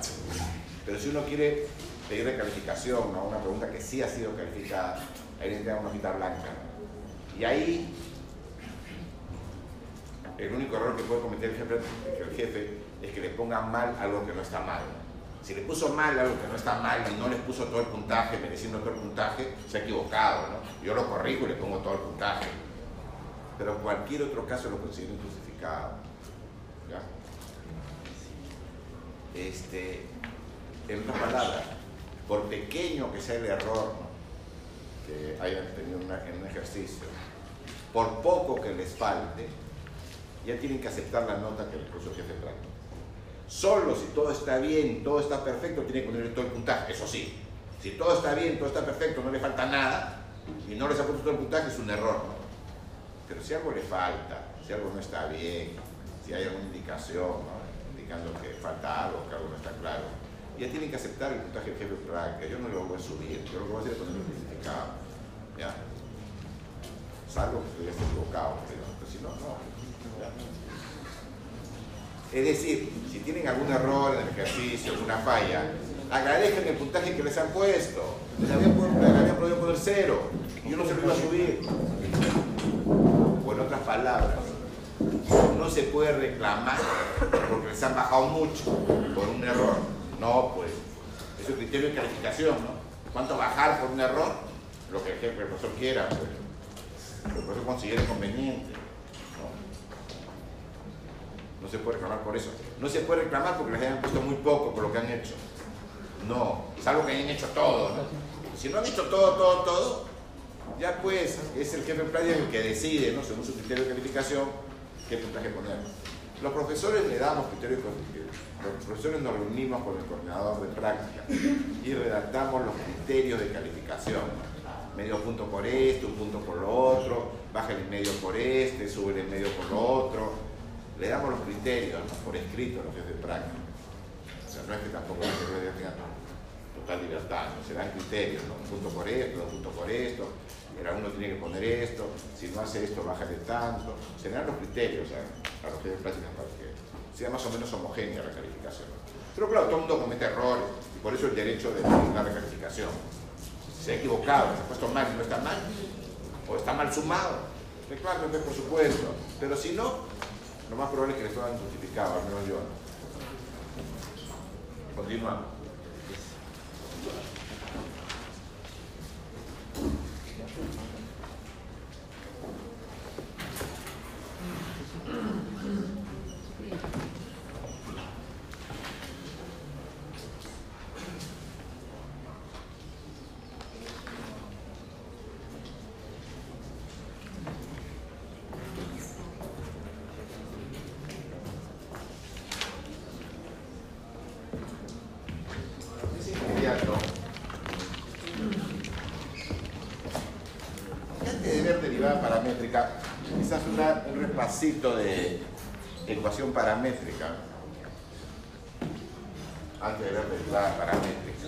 Pero si uno quiere pedir recalificación, ¿no? una pregunta que sí ha sido calificada, ahí le una hojita blanca. Y ahí el único error que puede cometer el jefe, el jefe es que le ponga mal algo que no está mal. Si le puso mal algo que no está mal y no le puso todo el puntaje, mereciendo todo el puntaje, se ha equivocado. ¿no? Yo lo corrijo y le pongo todo el puntaje. Pero cualquier otro caso lo considero injustificado. ¿ya? este, en otras palabras, por pequeño que sea el error que hayan tenido en un ejercicio, por poco que les falte, ya tienen que aceptar la nota que les puso el jefe práctico. Solo si todo está bien, todo está perfecto, tiene que ponerle todo el puntaje, eso sí. Si todo está bien, todo está perfecto, no le falta nada, y no les ha puesto todo el puntaje, es un error. Pero si algo le falta, si algo no está bien, si hay alguna indicación, indicando que falta algo, que algo no está claro, ya tienen que aceptar el puntaje del jefe práctica. Yo no lo voy a subir, yo lo que voy a hacer es ponerlo justificado. ¿Ya? Salvo que estoy equivocado, pero, si no, no. Es decir, si tienen algún error en el ejercicio, alguna falla, agradezcan el puntaje que les han puesto. Les habían, podido poner cero y yo no se lo iba a subir. O en otras palabras, no se puede reclamar porque les han bajado mucho por un error. No, pues, es un criterio de calificación, ¿no? ¿Cuánto bajar por un error? Lo que el profesor quiera, pues. Lo que el profesor considere conveniente. No. se puede reclamar por eso. No se puede reclamar porque les hayan puesto muy poco por lo que han hecho. No, salvo que hayan hecho todo. Si no han hecho todo, todo, todo, ya pues es el jefe de el que decide, ¿no? según su criterio de calificación, qué puntaje poner. Los profesores le damos criterio de los profesores nos reunimos con el coordinador de práctica y redactamos los criterios de calificación. Medio punto por esto, un punto por lo otro, baja el medio por este, sube el medio por lo otro. Le damos los criterios por escrito a los jefes de práctica. O sea, no es que tampoco los tengan total libertad, ¿no? se dan criterios, un punto por esto, dos puntos por esto, era uno tiene que poner esto, si no hace esto, bájale tanto. Se dan los criterios a, los jefes de práctica para que sea más o menos homogénea la calificación. Pero claro, todo el mundo comete errores y por eso el derecho de la recalificación. Se ha equivocado, se ha puesto mal no está mal, o está mal sumado. Claro, por supuesto, pero si no, lo más probable es que le hayan justificado, al menos yo. Continuamos. de ecuación paramétrica antes de ver derivada paramétrica.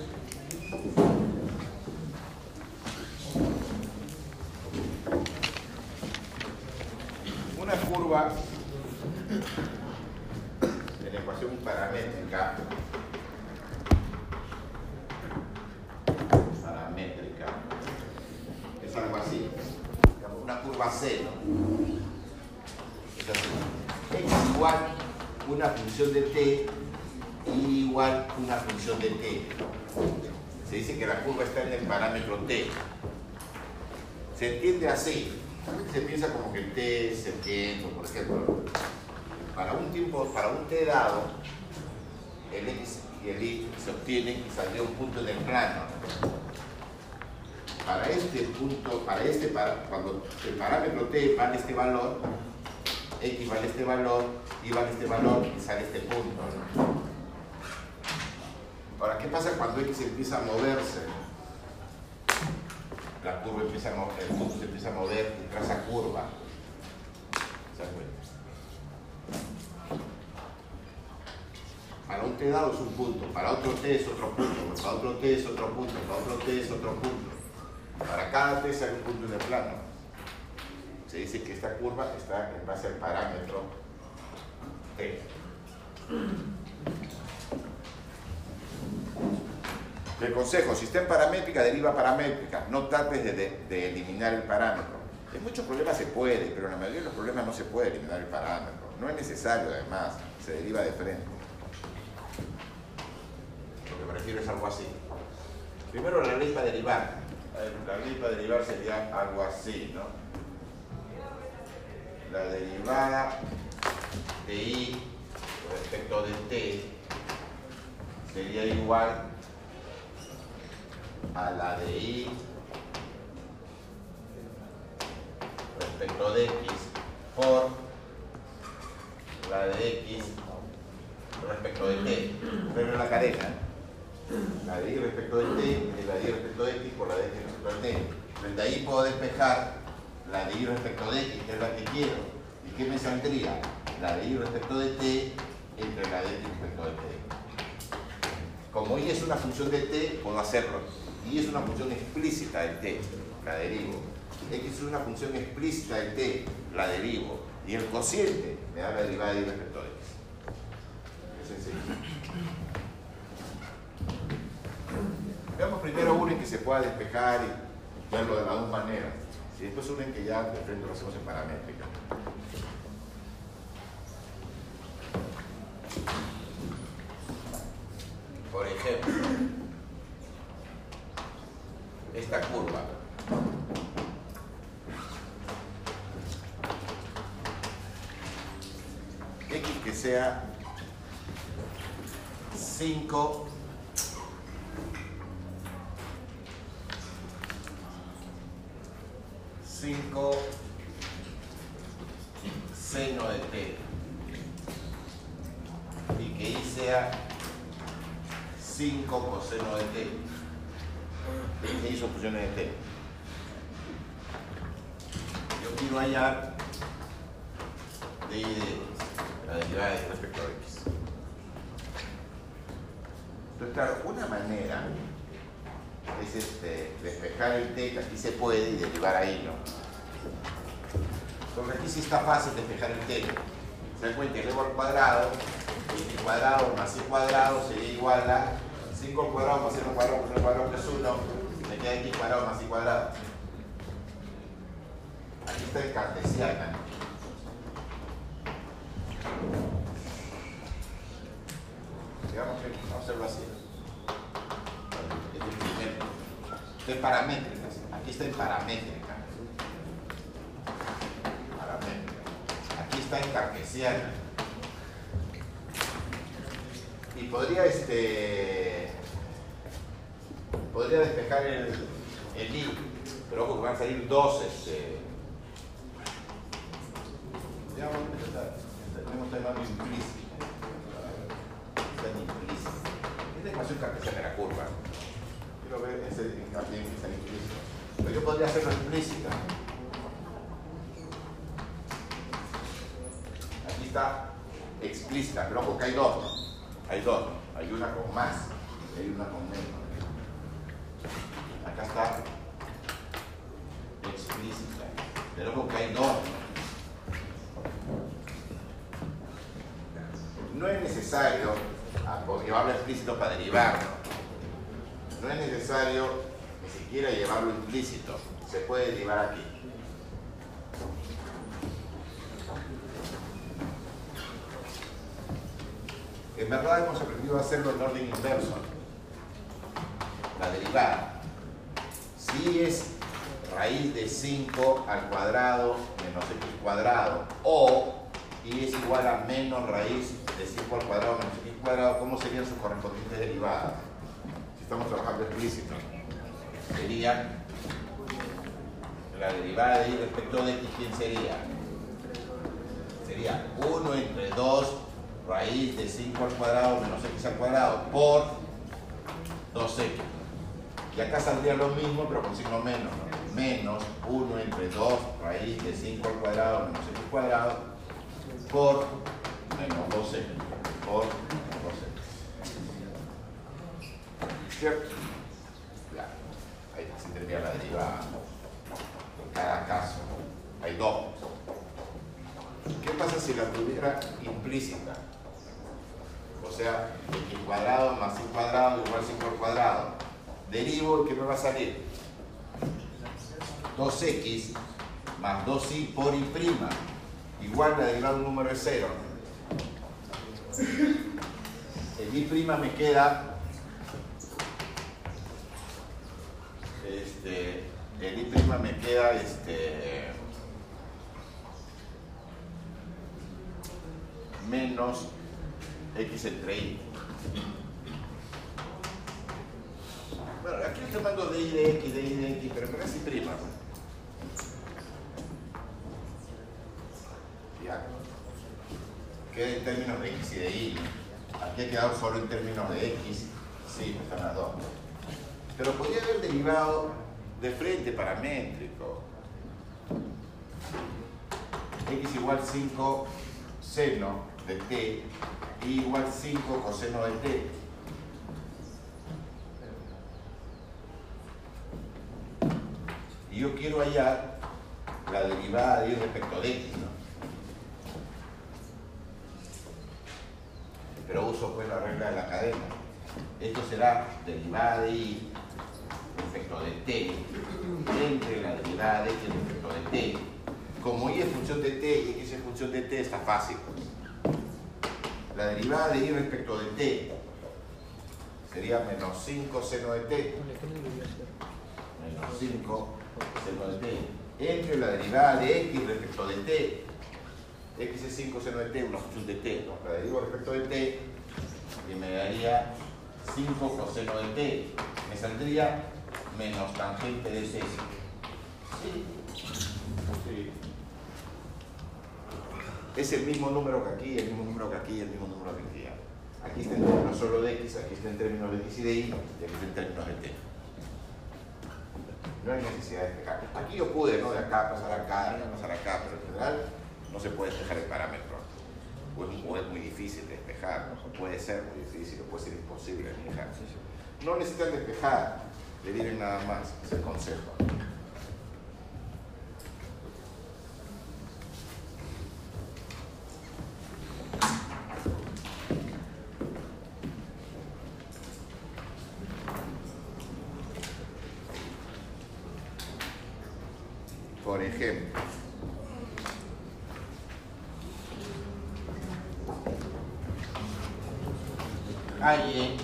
Una curva de la ecuación paramétrica paramétrica es algo así, una curva cero x igual una función de t igual una función de t. Se dice que la curva está en el parámetro t. Se entiende así. Se piensa como que el t es el tiempo, por ejemplo. Para un tiempo, para un t dado, el x y el y se obtienen y saldría un punto en el plano. Para este punto, para este, para, cuando el parámetro t vale este valor, X vale este valor, Y vale este valor y sale este punto. Ahora, ¿qué pasa cuando X empieza a moverse? La curva empieza a mover, el punto se empieza a mover y traza curva. ¿Se dan cuenta? Para un t dado es un punto, para otro t es otro punto, para otro t es otro punto, para otro t es otro punto. Para cada t sale un punto el plano dice que esta curva está en base al parámetro T. El consejo, si está paramétrica, deriva paramétrica. No trates de, eliminar el parámetro. En muchos problemas se puede, pero en la mayoría de los problemas no se puede eliminar el parámetro. No es necesario, además, se deriva de frente. Lo que me refiero es algo así. Primero la ley para derivar. La ley para derivar sería algo así, ¿no? La derivada de i respecto de t sería igual a la de y respecto de x por la de x respecto de t. Pero la cadena, la de y respecto de t la de y respecto de x por la de x respecto de t. Desde ahí puedo despejar la de y respecto de x, que es la que quiero. ¿Y qué me saldría? La de y respecto de t entre la de x respecto de t. Como y es una función de t, puedo hacerlo. Y es una función explícita de t, la derivo. x es una función explícita de t, la derivo. Y el cociente me da la derivada de y respecto de x. Es sencillo. Veamos primero uno en que se pueda despejar y verlo de las dos maneras. Y después uno en que ya de frente lo hacemos en paramétrica. Por ejemplo, esta curva. X que sea 5 5 seno de t y que y sea 5 coseno de t. ¿Qué hizo funciones de t? Yo quiero hallar de y de la derivada de respecto a x. Entonces, claro, una manera es este, despejar el t, que aquí se puede, y derivar ahí, ¿no? Porque aquí sí está fácil despejar el t. Se dan cuenta, elevo al cuadrado, y cuadrado más y cuadrado sería igual a 5 al cuadrado más 0 al cuadrado más 0 al cuadrado que es 1, me queda x cuadrado más y cuadrado. Aquí está el cartesiana. Digamos que vamos a hacerlo así. Este es el primero. Esto es paramétrica. Aquí está en paramétrica. Paramétrica. Aquí está Y podría este. Podría despejar el, el i, pero ojo que van a salir dos este. Ya vamos a empezar. Tenemos llamando implícito. Está en implícito. Esta ecuación cartesiana de la curva. Quiero ver ese también que está implícito. Pero yo podría hacerlo explícita. Aquí está explícita, pero ojo que hay dos. Hay dos. Hay una con más y hay una con menos. Acá está explícita. Pero ojo que hay dos. No es necesario, ah, porque hablo explícito para derivarlo. No es necesario ni siquiera llevarlo implícito. Se puede derivar aquí. En verdad hemos aprendido a hacerlo en orden inverso. La derivada. Si es raíz de 5 al cuadrado menos x cuadrado o y es igual a menos raíz de 5 al cuadrado menos x cuadrado, ¿cómo serían sus correspondientes derivadas? Si estamos trabajando explícito. Sería la derivada de y respecto de x, ¿quién sería? Sería 1 entre 2 raíz de 5 al cuadrado menos x al cuadrado por 2x. Y acá saldría lo mismo, pero con signo menos. ¿no? Menos 1 entre 2 raíz de 5 al cuadrado menos x cuadrado por menos 12 por menos 12. ¿Cierto? Claro. Ahí se tendría la derivada. En cada caso. Hay dos. ¿Qué pasa si la tuviera implícita? O sea, x cuadrado más y cuadrado igual a 5 al cuadrado. Derivo y ¿qué me va a salir? 2x más 2y por y prima igual a derivada de un número de 0. El y prima me queda este el y prima me queda este menos x entre y. llamando de i de x, de i de x, pero casi prima. Ya. Queda en términos de x y de y. Aquí ha quedado solo en términos de x. Sí, están las dos. Pero podría haber derivado de frente paramétrico. x igual 5 seno de t y igual 5 coseno de t. Y yo quiero hallar la derivada de y respecto de x. Pero uso pues la regla de la cadena. Esto será derivada de y respecto de t entre la derivada de x respecto de t. Como y es función de t y x es función de t, está fácil. La derivada de y respecto de t sería menos 5 seno de t. Menos 5 seno de t. Entre la derivada de x respecto de t. x es 5 seno de t, una función de t. ¿no? La derivo respecto de t y me daría 5 coseno de t. Me saldría menos tangente de t. Sí. Sí. Es el mismo número que aquí, el mismo número que aquí, el mismo número que aquí. Aquí está en términos solo de x, aquí está en términos de x y de y, y aquí está en términos de t. No hay necesidad de despejar. Aquí yo pude, ¿no? De acá pasar acá, de acá pasar acá, pero en general no se puede despejar el parámetro. O es, o es muy difícil de despejar, ¿no? puede ser muy difícil, o puede ser imposible de despejar. No necesitan despejar, deriven nada más, es el consejo. Por ejemplo, hay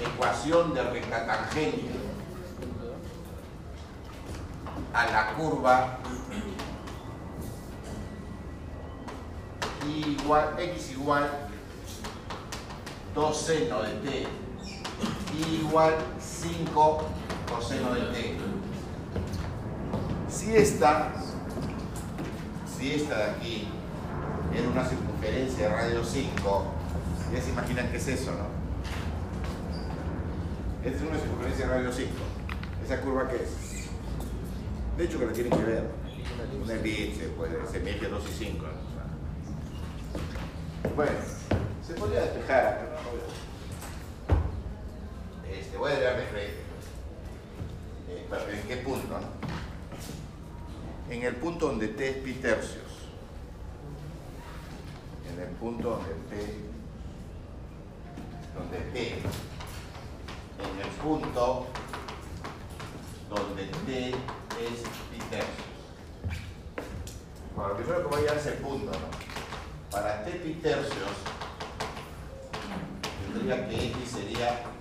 ecuación de recta tangente a la curva y igual, x igual 2 seno de t igual 5 coseno de t. Si esta, si esta de aquí era una circunferencia de radio 5, ya se imaginan qué es eso, ¿no? Esta es una circunferencia de radio 5. ¿Esa curva qué es? De hecho que la tienen que ver. Una elipse, pues, se eje 2 y 5. Bueno, se podría despejar acá, voy a darle frente. Eh, pero ¿En qué punto, no? en el punto donde t es pi tercios. En el punto donde t, donde t, en el punto donde t es pi tercios. Bueno, primero que voy a dar ese punto, ¿no? Para t pi tercios, tendría que x sería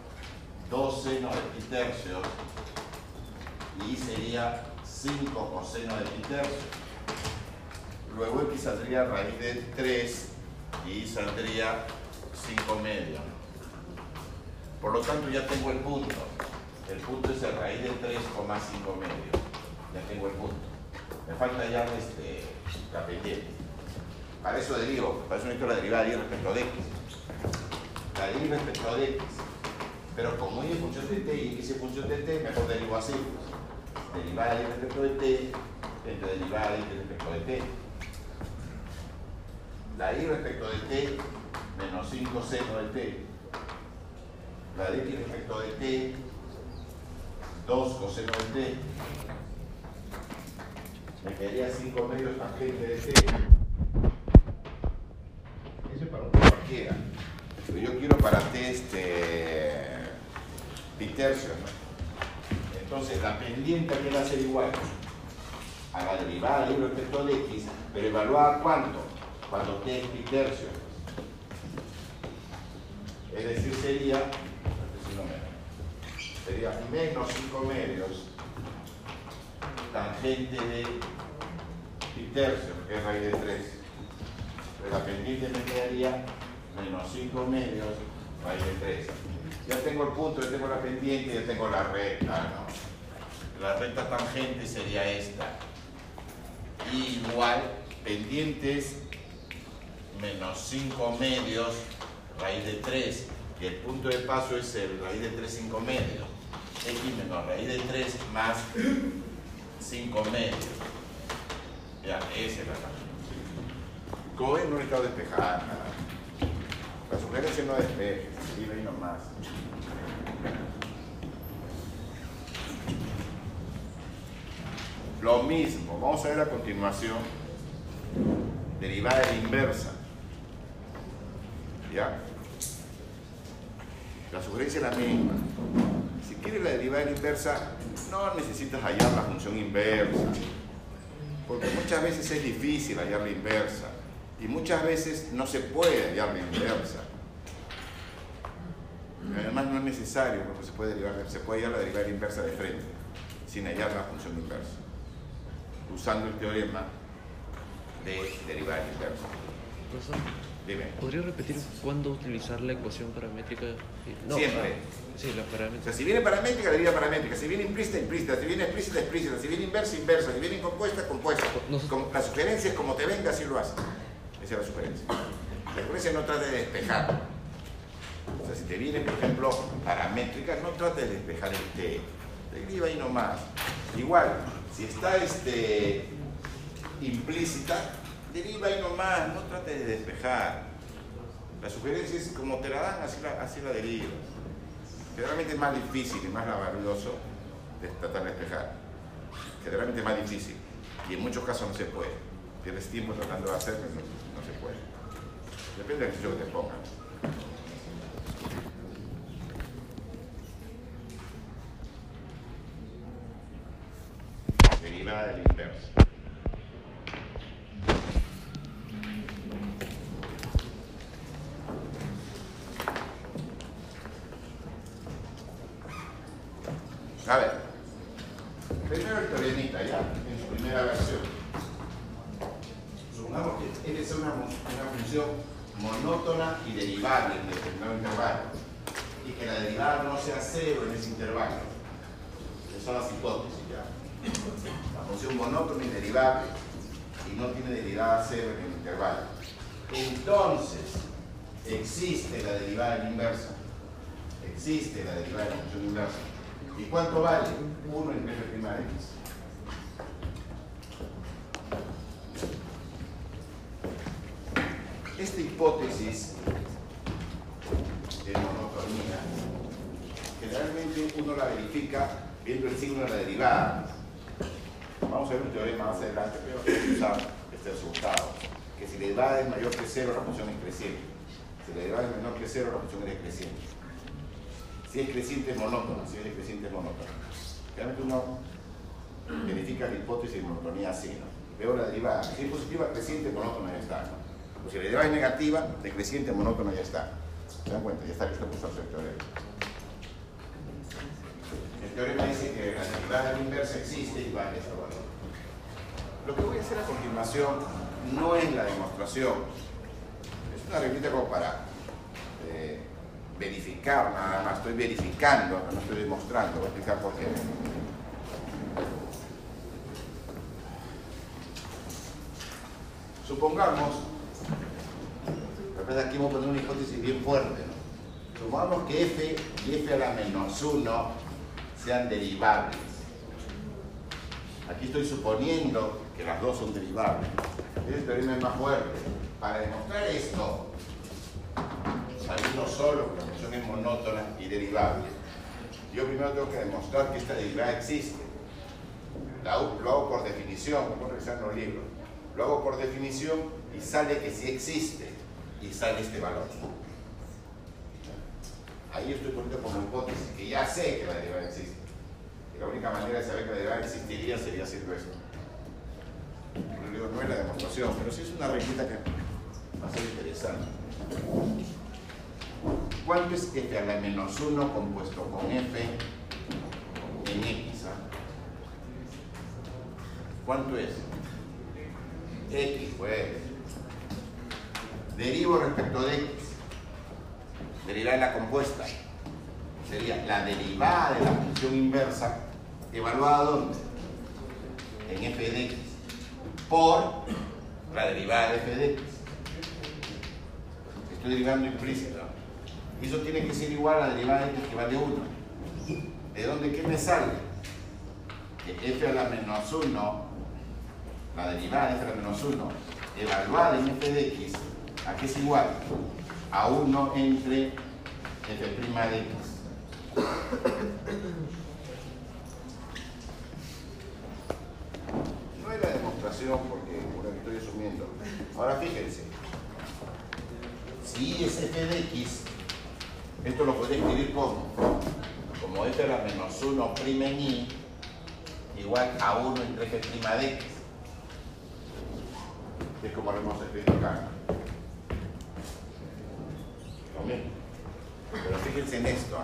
2 seno de pi tercios y sería 5 coseno de pi tercio. Luego x saldría raíz de 3 y saldría 5 medio. Por lo tanto ya tengo el punto. El punto es el raíz de 3,5 medio. Ya tengo el punto. Me falta ya este, la pendiente. Para eso derivo, para eso necesito la derivada de y respecto de x. La y respecto de x. Pero como y es función de t y x es función de t, mejor derivo así. Pues derivada de y respecto de t entre derivada de y respecto de t. La y respecto de t menos 5 seno de t. La de x respecto de t 2 coseno de t. Me quedaría 5 medios tangente de t. Eso es para un cualquiera. Pero yo quiero para t este pi tercio, ¿no? Entonces la pendiente viene a ser igual a la derivada de y respecto de x, pero evaluada cuánto? Cuando t es pi tercio. Es decir, sería, sería menos 5 medios tangente de pi tercio, que es raíz de 3. Pero la pendiente me quedaría menos 5 medios raíz de 3. Ya tengo el punto, ya tengo la pendiente, ya tengo la recta, ¿no? La recta tangente sería esta. Igual, pendientes menos 5 medios, raíz de 3. Y el punto de paso es el raíz de 3, 5 medios. X menos raíz de 3 más 5 medios. Ya, esa es la tangente. Como ven, no estado despejada nada. La sugerencia no despeje, y ahí nomás. Lo mismo, vamos a ver a continuación derivada de la inversa. ¿Ya? La sugerencia es la misma. Si quieres la derivada de la inversa, no necesitas hallar la función inversa. Porque muchas veces es difícil hallar la inversa. Y muchas veces no se puede hallar la inversa. Además no es necesario porque se puede, derivar, se puede hallar la derivada inversa de frente, sin hallar la función inversa, usando el teorema de derivada inversa. Profesor, Dime. ¿podría repetir cuándo utilizar la ecuación paramétrica? No, Siempre. ah, sí, la O paramétrica. sea, si viene paramétrica, deriva paramétrica. Si viene implícita, implícita. Si viene explícita, explícita. Si viene inversa, inversa. Si viene compuesta, compuesta. Como- la sugerencia es como te venga, así lo haces. Esa es la sugerencia. La sugerencia no trata de despejar. O sea, si te viene, por ejemplo, paramétrica, no trate de despejar el T. Deriva ahí nomás. Igual, si está este, implícita, deriva ahí nomás. No trate de despejar. La sugerencia es como te la dan, así la, así la derivas. Generalmente es más difícil y más laborioso tratar de despejar. Generalmente es más difícil. Y en muchos casos no se puede. Tienes tiempo tratando de hacerlo no, no se puede. Depende del ejercicio que te pongan. Derivada del inverso. A ver, primero el teoremita ya, en su primera versión. Supongamos que N es una, una función monótona y derivable en determinado intervalo. Y que la derivada no sea cero en ese intervalo. Esas son las hipótesis ya. La función monótona y derivable y no tiene derivada cero en el intervalo. Entonces, existe la derivada en inversa. Existe la derivada de la función inversa. ¿Y cuánto vale? 1 en vez de prima de x. Esta hipótesis de monotonía, generalmente uno la verifica viendo el signo de la derivada. Vamos a ver un teorema más adelante, pero vamos a usar este resultado. Que si la derivada es mayor que cero, la función es creciente. Si la derivada es menor que cero, la función es decreciente. Si es creciente es monótona, si es decreciente es monótona. Realmente uno verifica la hipótesis de monotonía así, ¿no? Veo la derivada, si es positiva, creciente, monótona ya está, ¿no? Si la derivada es negativa, decreciente, monótona ya está. ¿Se dan cuenta? Ya está listo para usarse el teorema. Teorema dice que la derivada de la inversa existe y vale ese valor. Lo que voy a hacer a continuación no es la demostración, es una reglita como para eh, verificar nada más, estoy verificando, no estoy demostrando, voy a explicar por qué. Supongamos, aquí vamos a poner una hipótesis bien fuerte, ¿no? Supongamos que f y f a la menos 1 sean derivables. Aquí estoy suponiendo que las dos son derivables. Este teorema es más fuerte. Para demostrar esto, sabiendo solo que la función es monótona y derivable, yo primero tengo que demostrar que esta derivada existe. Lo hago por definición, como revisar en los libros. Lo hago por definición y sale que sí existe y sale este valor. Ahí estoy poniendo como hipótesis que ya sé que la derivada existe. Y la única manera de saber que la derivada existiría sería haciendo esto. Pero digo, no es la demostración, pero sí es una reglita que va a ser interesante. ¿Cuánto es f a la menos 1 compuesto con f en x? ah? ¿Cuánto es? x, pues. Derivo respecto de x. Derivar en la compuesta. sería la derivada de la función inversa evaluada ¿dónde? En f de x por la derivada de f de x. Estoy derivando implícito. Eso tiene que ser igual a la derivada de x que vale 1. ¿De dónde qué me sale? Que f a la menos 1, la derivada de f a la menos 1, evaluada en f de x, ¿a qué es igual? A 1 entre f' de x. No es la demostración porque por que estoy asumiendo. Ahora fíjense, si es f de x, esto lo podría escribir como, como f a la menos 1 prima en i igual a 1 entre f' de x. Es como lo hemos escrito acá. Lo mismo. Pero fíjense en esto.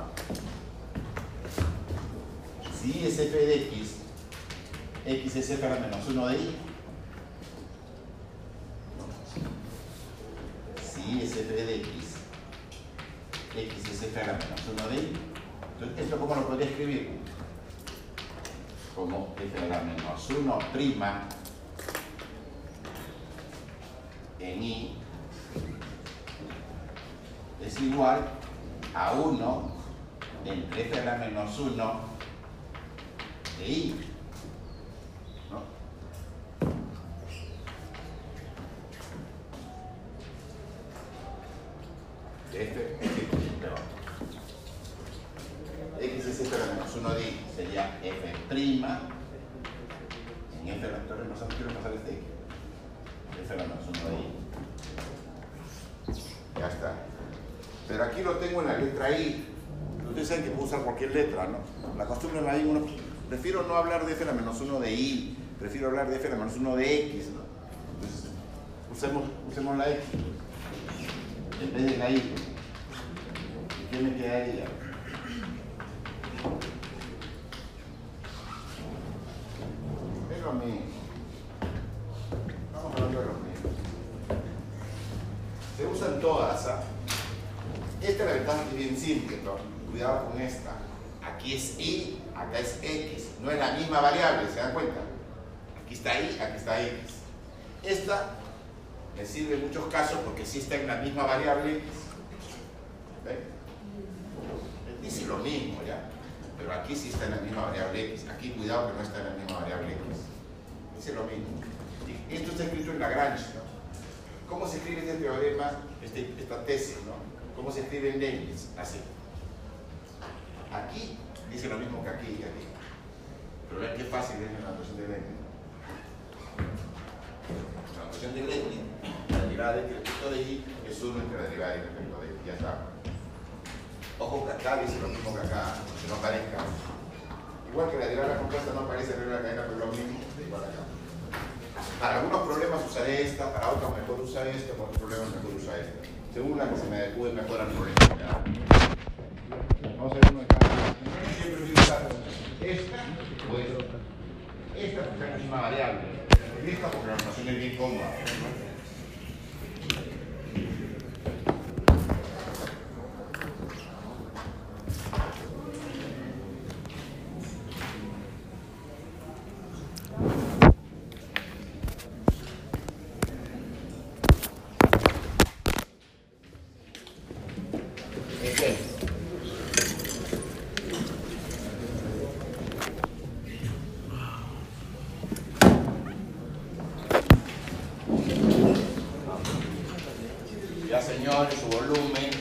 Si es f de x, x es f a la menos 1 de i. Si es f de x, x es f a la menos 1 de i. Entonces, ¿esto cómo lo podría escribir? Como f a la menos 1 prima en i es igual a 1 entre f a la menos 1 de i. ¿no? Este, este, perdón. x es f a la menos 1 de i sería f prima en f vectores no sabemos quiero pasar este x f a la menos 1 de i ya está pero aquí lo tengo en la letra i ustedes saben que puedo usar cualquier letra ¿no? la costumbre en la i uno prefiero no hablar de f a la menos 1 de i prefiero hablar de f a la menos 1 de x ¿no? entonces usemos, usemos la x en vez de la i ¿y qué me quedaría? Es lo mismo. Estamos hablando de lo mismo. Se usan todas. ¿ah? Esta es la ventaja que es bien simple, ¿no? Cuidado con esta. Aquí es y, acá es x. No es la misma variable, ¿se dan cuenta? Aquí está y, aquí está x. Esta me sirve en muchos casos porque sí está en la misma variable x. ¿Ven? Dice lo mismo, ¿ya? Pero aquí sí está en la misma variable x. Aquí cuidado que no está en la misma variable x. Dice lo mismo. Y esto está escrito en Lagrange, ¿no? ¿Cómo se escribe este teorema, este, esta tesis, ¿no? ¿Cómo se escribe en Leibniz? Así. Aquí dice lo mismo que aquí y aquí. Pero vean qué fácil es la notación de Leibniz. La notación de Leibniz, la derivada de respecto de y es 1 entre la derivada de respecto de y. Ya está. Ojo que acá dice lo mismo que acá, que no aparezca. Igual que la derivada compuesta no aparece en la cadena, pero lo mismo, igual acá. Para algunos problemas usaré esta, para otros mejor usar esta, para otros problemas mejor usar esta. Según la que se me adecue mejor al problema. Vamos a ver uno esta o esta. Esta es misma variable. Esta porque la notación es bien cómoda. Ok. Ya señores, su volumen.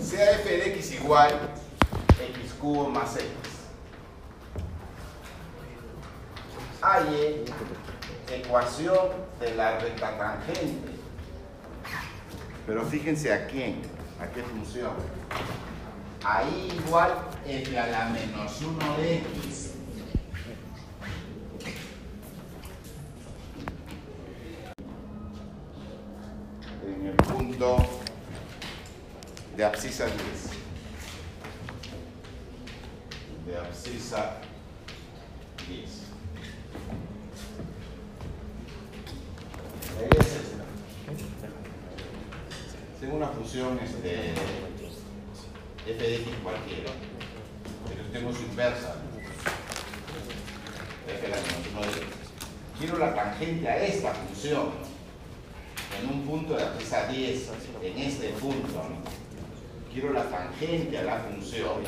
Sea f de x igual x cubo más x. Hay ecuación de la recta tangente. Pero fíjense a quién, a qué función. Ahí igual f a la menos 1 de x. En el punto de abscisa 10. De abscisa 10. Ahí es esta. Tengo una función este, f de x cualquiera. Pero tengo su inversa. f la menos 1 de x. Quiero la tangente a esta función en un punto de abscisa 10, en este punto. Quiero la tangente a la función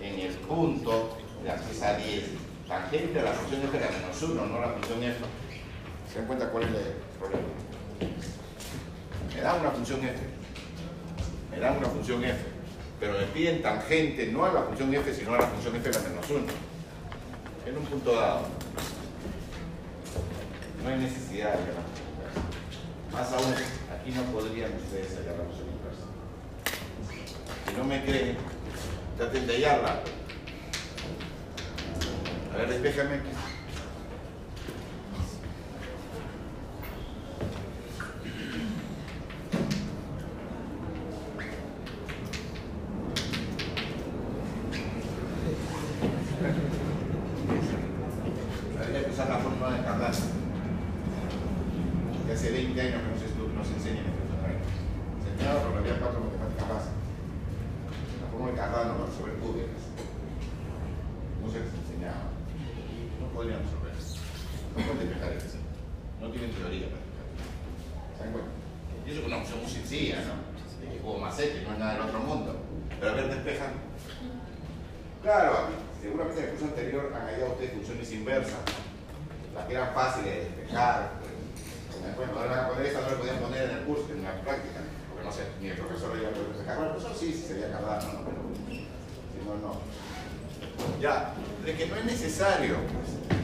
en el punto de abscisa 10. Tangente a la función f de la menos 1, no la función f. ¿Se dan cuenta cuál es el problema? Me da una función f. Me da una función f. Tangente no a la función f, sino a la función f de la menos 1. En un punto dado. No hay necesidad de inversa. Más aún, aquí no podrían ustedes hallar la función inversa. Si no me creen, traten de hallarla. A ver, despéjame aquí. Habría que usar la fórmula de Cardano. Que hace 20 años que nos, estu- nos enseñan esto. Enseñado por la vía 4 matemáticas básicas. La fórmula de Cardano para resolver cúbicas. No se les enseñaba. No podrían resolver. No pueden despejar eso. No tienen teoría para despejar. ¿Se dan cuenta? Y eso es una opción muy sencilla, ¿no? De que juego más X, no es nada del otro mundo. Pero a ver, despejan. Claro, seguramente en el curso anterior han hallado ustedes funciones inversas, las que eran fáciles de despejar. Pues, bueno, ahora van a poner esta, no le podían poner en el curso, en la práctica, porque no sé, ni el profesor le iba a poder despejar. Bueno, el profesor sí, sí sería Cardano, ¿no? Pero si no, no. Ya, de que no es necesario, pues.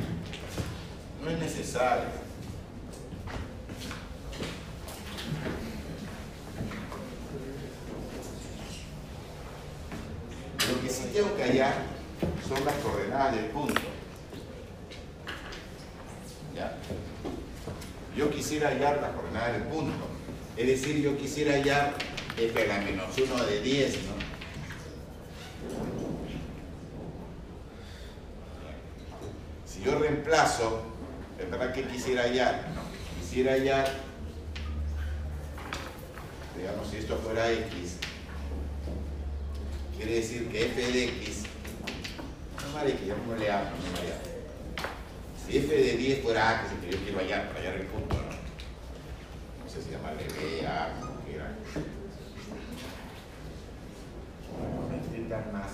No es necesario. Lo que sí tengo que hallar son las coordenadas del punto. ¿Ya? Yo quisiera hallar las coordenadas del punto. Es decir, yo quisiera hallar f a la menos 1 de 10, ¿no? Si yo reemplazo, en verdad que quisiera hallar, ¿no? Quisiera hallar, digamos, si esto fuera x, quiere decir que f de x, no vale que llamémosle a, no me vaya. Si f de 10 fuera a, que es el que yo quiero hallar, para hallar el punto, ¿no? No sé si llamarle b, a, como quieran. Vamos a intentar más.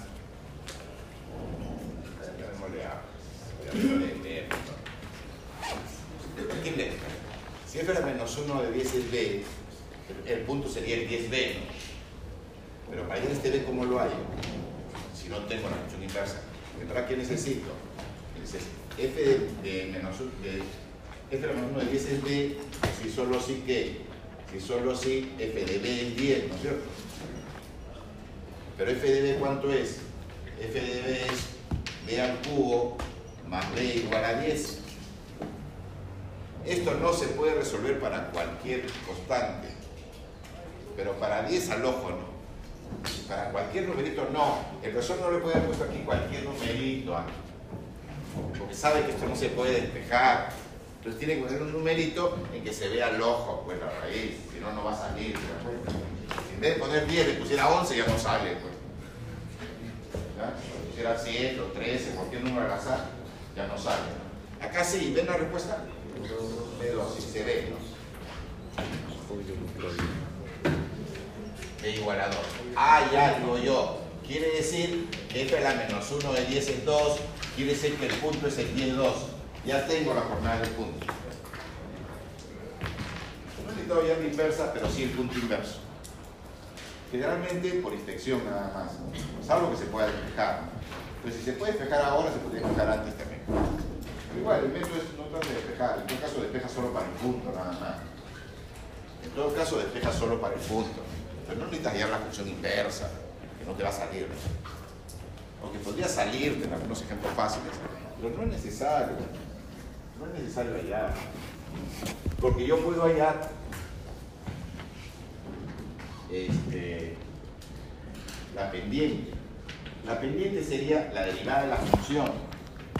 Llamémosle a. Llamémosle b, ¿no? ¿Quién le? Si f a la menos 1 de 10 es b, el punto sería el 10b, ¿no? Pero para hallar este b, ¿cómo lo hallo? Si no tengo la función inversa. ¿Para qué necesito? Necesito f de, de menos 1 de, f de la menos 1 de 10 es b, si solo si que, si solo si f de b es 10, ¿no es cierto? Pero f de b ¿cuánto es? f de b es b al cubo más b igual a 10. Esto no se puede resolver para cualquier constante, pero para 10 al ojo no. Para cualquier numerito no. El profesor no le puede haber puesto aquí cualquier numerito, ¿ah? porque sabe que esto no se puede despejar. Entonces tiene que poner un numerito en que se vea el ojo, pues la raíz, si no, no va a salir. Si en vez de poner 10 le pusiera 11, ya no sale. Pues. ¿Ya? Si le pusiera 7 o 13, cualquier número al azar, ya no sale. ¿no? Acá sí, ¿ven la respuesta? Pero sí se ve, ¿no? B igual a 2. Ah, ya digo yo. Quiere decir que f a la menos 1 de 10 es 2. Quiere decir que el punto es el 10, 2. Ya tengo la jornada del punto. No necesito ya la inversa, pero sí el punto inverso. Generalmente por inspección nada más. ¿no? Salvo que se pueda despejar. Pero si se puede despejar ahora, se podría despejar antes también. Pero igual, el método es no trata de despejar. En todo caso, despeja solo para el punto, nada más. En todo caso, despeja solo para el punto. Pero no necesitas hallar la función inversa, que no te va a salir. Aunque podría salirte en algunos ejemplos fáciles, pero no es necesario. No es necesario hallar. Porque yo puedo hallar este, la pendiente. La pendiente sería la derivada de la función.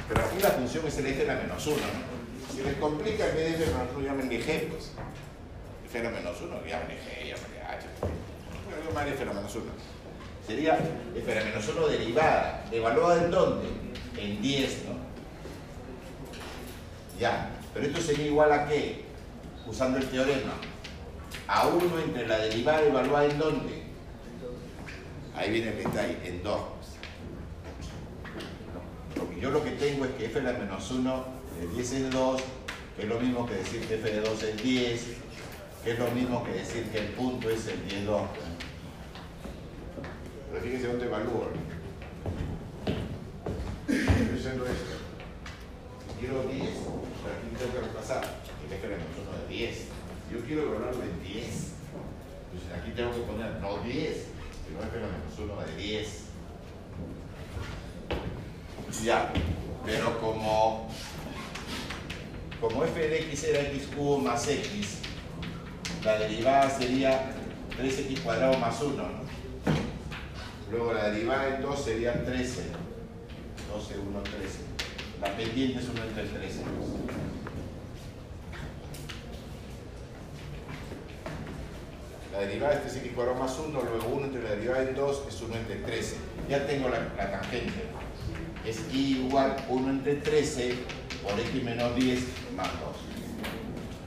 Pero aquí la función es el f de la menos 1. Si les complica, en vez de f de menos 1, llamen g, pues. f de la menos 1, llamen g, llamen h. Llamen f de la menos 1. Sería f a la menos 1 derivada. ¿Evaluada en dónde? En 10, ¿no? Ya. Pero esto sería igual a qué? Usando el teorema. A 1 entre la derivada evaluada en dónde? Ahí viene el detalle, en 2. Porque yo lo que tengo es que f la menos 1 de 10 es 2, que es lo mismo que decir que f de 2 es 10, que es lo mismo que decir que el punto es el 10, 2. Pero fíjense dónde evalúo. Estoy haciendo esto. Quiero 10, pero aquí tengo que reemplazar, que f a la menos 1 de 10. Yo quiero evaluarlo en 10. Entonces aquí tengo que poner no 10, sino f a la menos 1 de 10. Ya, pero como, como f de x era x cubo más x, la derivada sería 3x cuadrado más 1, ¿no? Luego la derivada en 2 sería 13. 12, 1, 13. La pendiente es 1 entre el 13. La derivada es 3x cuadrado más 1, luego 1 entre la derivada en 2 es 1 entre 13. Ya tengo la, la tangente es y igual 1 entre 13 por x menos 10 más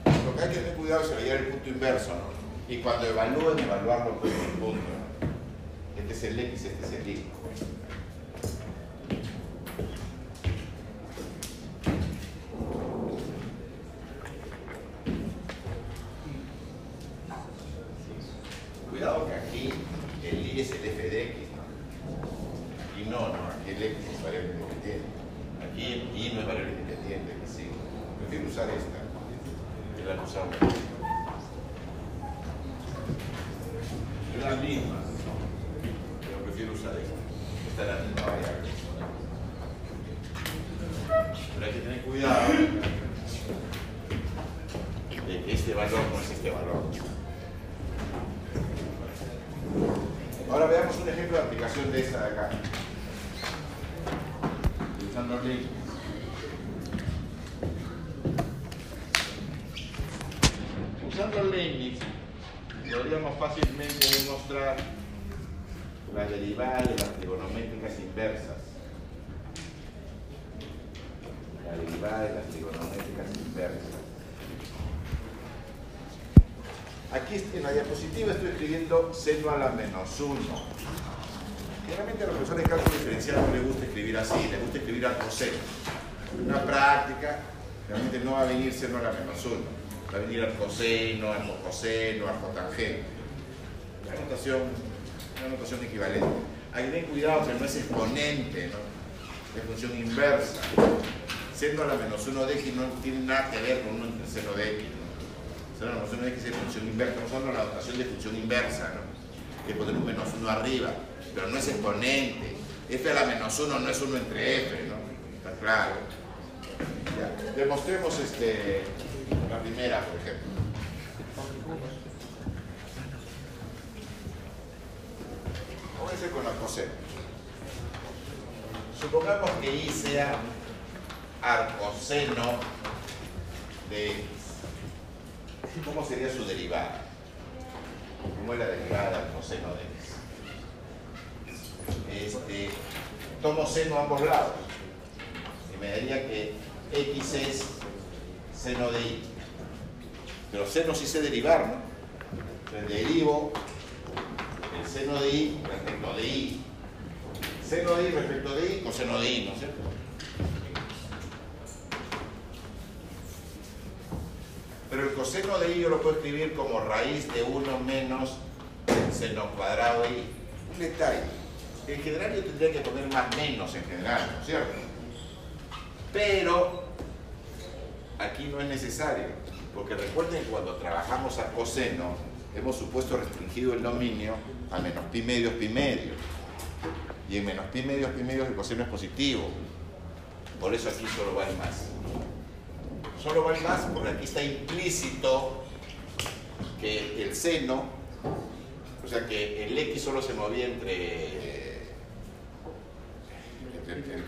2. Lo que hay que tener cuidado es hallar el punto inverso, ¿no? Y cuando evalúen, evaluarlo con el punto. Este es el x, este es el y. Cuidado que aquí el y es el f de x, ¿no? Y no, no, aquí el x es variable independiente. Aquí el y no es variable independiente, que sí. Prefiero usar esta. que la usamos. Es la misma, ¿no? pero prefiero usar esta. Esta es la misma variable. Pero hay que tener cuidado de que este valor no es este valor. Ahora veamos un ejemplo de aplicación de esta de acá. Usando Leibniz. Usando Leibniz, podríamos fácilmente demostrar la derivada de las trigonométricas inversas. La derivada de las trigonométricas inversas. Aquí en la diapositiva estoy seno a la menos 1. Generalmente a los profesores de cálculo diferencial no les gusta escribir así, les gusta escribir al coseno. En una práctica, realmente no va a venir seno a la menos 1. Va a venir al coseno, al coseno, al cotangente. Una notación, una notación equivalente. Hay que tener cuidado que no es exponente. Es función inversa. Seno a la menos 1 de x no tiene nada que ver con 1 entre seno de x. ¿no? Seno a la menos 1 de x es función inversa. Estamos hablando de la notación de función inversa, ¿no? Que poner menos 1 arriba, pero no es exponente. f a la menos 1 no es 1 entre f, ¿no? Está claro. Demostremos este, la primera, por ejemplo. Vamos a hacer con la coseno. Supongamos que y sea arcoseno de. ¿Cómo sería su derivada? ¿Cómo es la derivada del coseno de x? Este, tomo seno a ambos lados y me daría que x es seno de y. Pero seno sí sé derivar, ¿no? Entonces derivo el seno de y respecto de y. Seno de y respecto de y, coseno de y, ¿no es cierto? Pero el coseno de y yo lo puedo escribir como raíz de 1 menos seno cuadrado de y. Un detalle. En general yo tendría que poner más menos en general, ¿no es cierto? Pero aquí no es necesario, porque recuerden que cuando trabajamos a coseno, hemos supuesto restringido el dominio a menos pi medios pi medios. Y en menos pi medios pi medios el coseno es positivo. Por eso aquí solo va el más solo va el más porque aquí está implícito que el seno, o sea que el x solo se movía entre,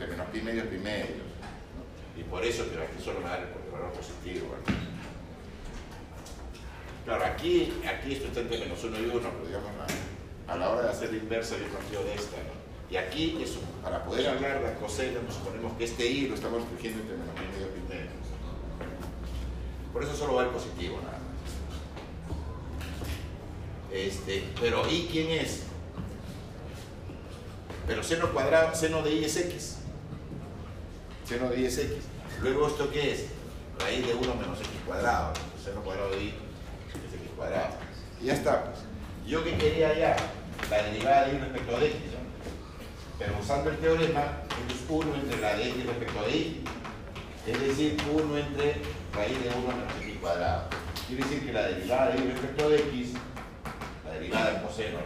menos pi medios pi medios. Y por eso, pero aquí solo me da el valor positivo. Claro, aquí, aquí esto está entre menos 1 y 1, pero digamos, a la hora de hacer la inversa yo partido de esta. Y aquí, eso, para poder hablar la coseno, nos suponemos que este i lo estamos escogiendo entre menos y medio primero. Por eso solo va el positivo, nada más. Este, pero ¿y quién es? Pero seno cuadrado, seno de i es x. Seno de i es x. Luego, ¿esto qué es? Raíz de 1 menos x cuadrado. Seno cuadrado de i es x cuadrado. Y ya está. Pues. Yo que quería ya la derivada de i respecto de x. ¿no? Pero usando el teorema, es 1 entre la de x respecto de y. Es decir, 1 entre raíz de 1 menos x cuadrado. Quiere decir que la derivada de y respecto de x, la derivada del coseno,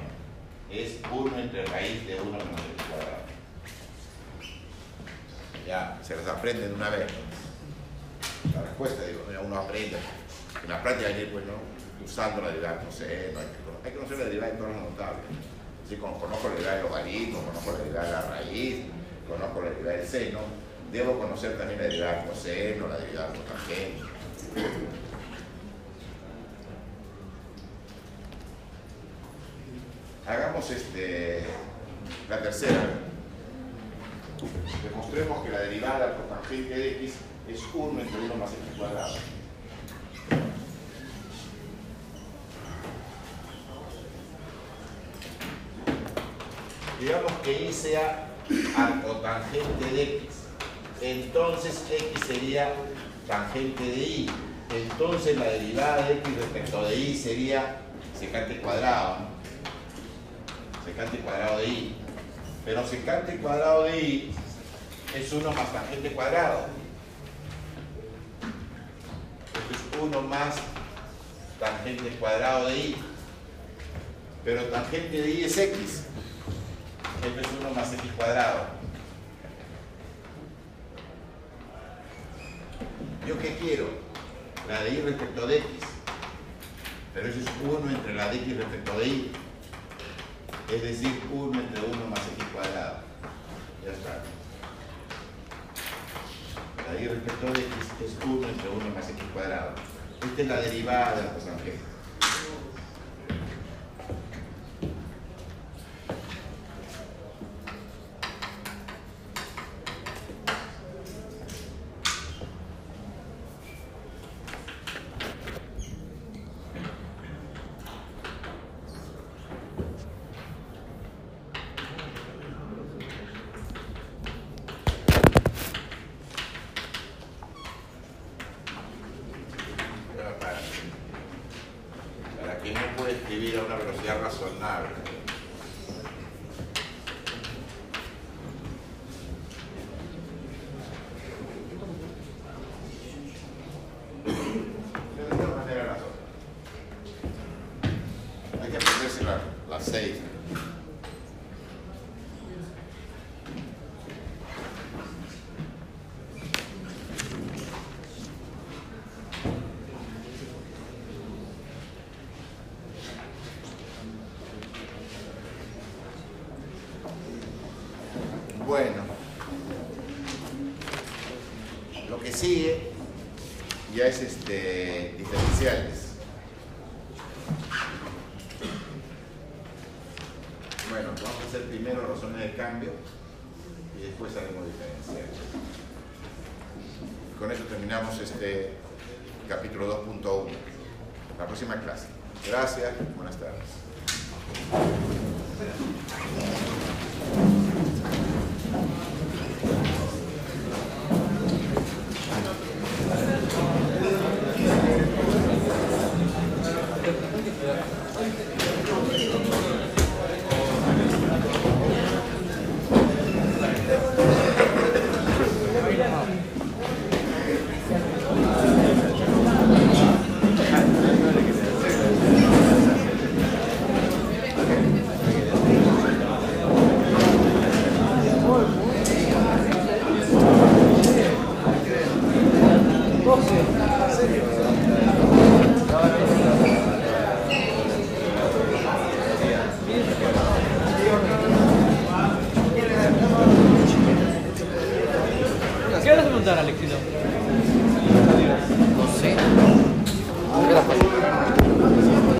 es 1 entre raíz de 1 menos x cuadrado. Ya, se las aprenden de una vez. La respuesta, digo, uno aprende. En la práctica, pues, ¿no? usando la derivada del coseno, hay que, conocer la derivada de todos los notables. Así como conozco la derivada del logaritmo, conozco la derivada de la raíz, conozco la derivada del seno, debo conocer también la derivada del coseno, la derivada del cotangente. Hagamos este, la tercera. Demostremos que la derivada cotangente de x es 1 entre 1 más x cuadrado. Digamos que y sea arcotangente de x. Entonces x sería tangente de y. Entonces la derivada de x respecto de y sería secante cuadrado. Secante cuadrado de y. Pero secante cuadrado de y es 1 más tangente cuadrado. Esto es 1 más tangente cuadrado de y. Pero tangente de y es x. Esto es 1 más x cuadrado. ¿Yo qué quiero? La de y respecto de x. Pero eso es 1 entre la de x respecto de y. Es decir, 1 entre 1 más x cuadrado. Ya está. La de y respecto de x es 1 entre 1 más x cuadrado. Esta es la derivada de la cosangente. Para, para, para quien no puede escribir a una velocidad razonable. De alguna manera las otras. Hay que aprenderse la- las seis. Bueno, lo que sigue ya es este diferenciales. Bueno, vamos a hacer primero razones de cambio y después haremos diferenciales. Con eso terminamos este capítulo 2.1. La próxima clase. Gracias,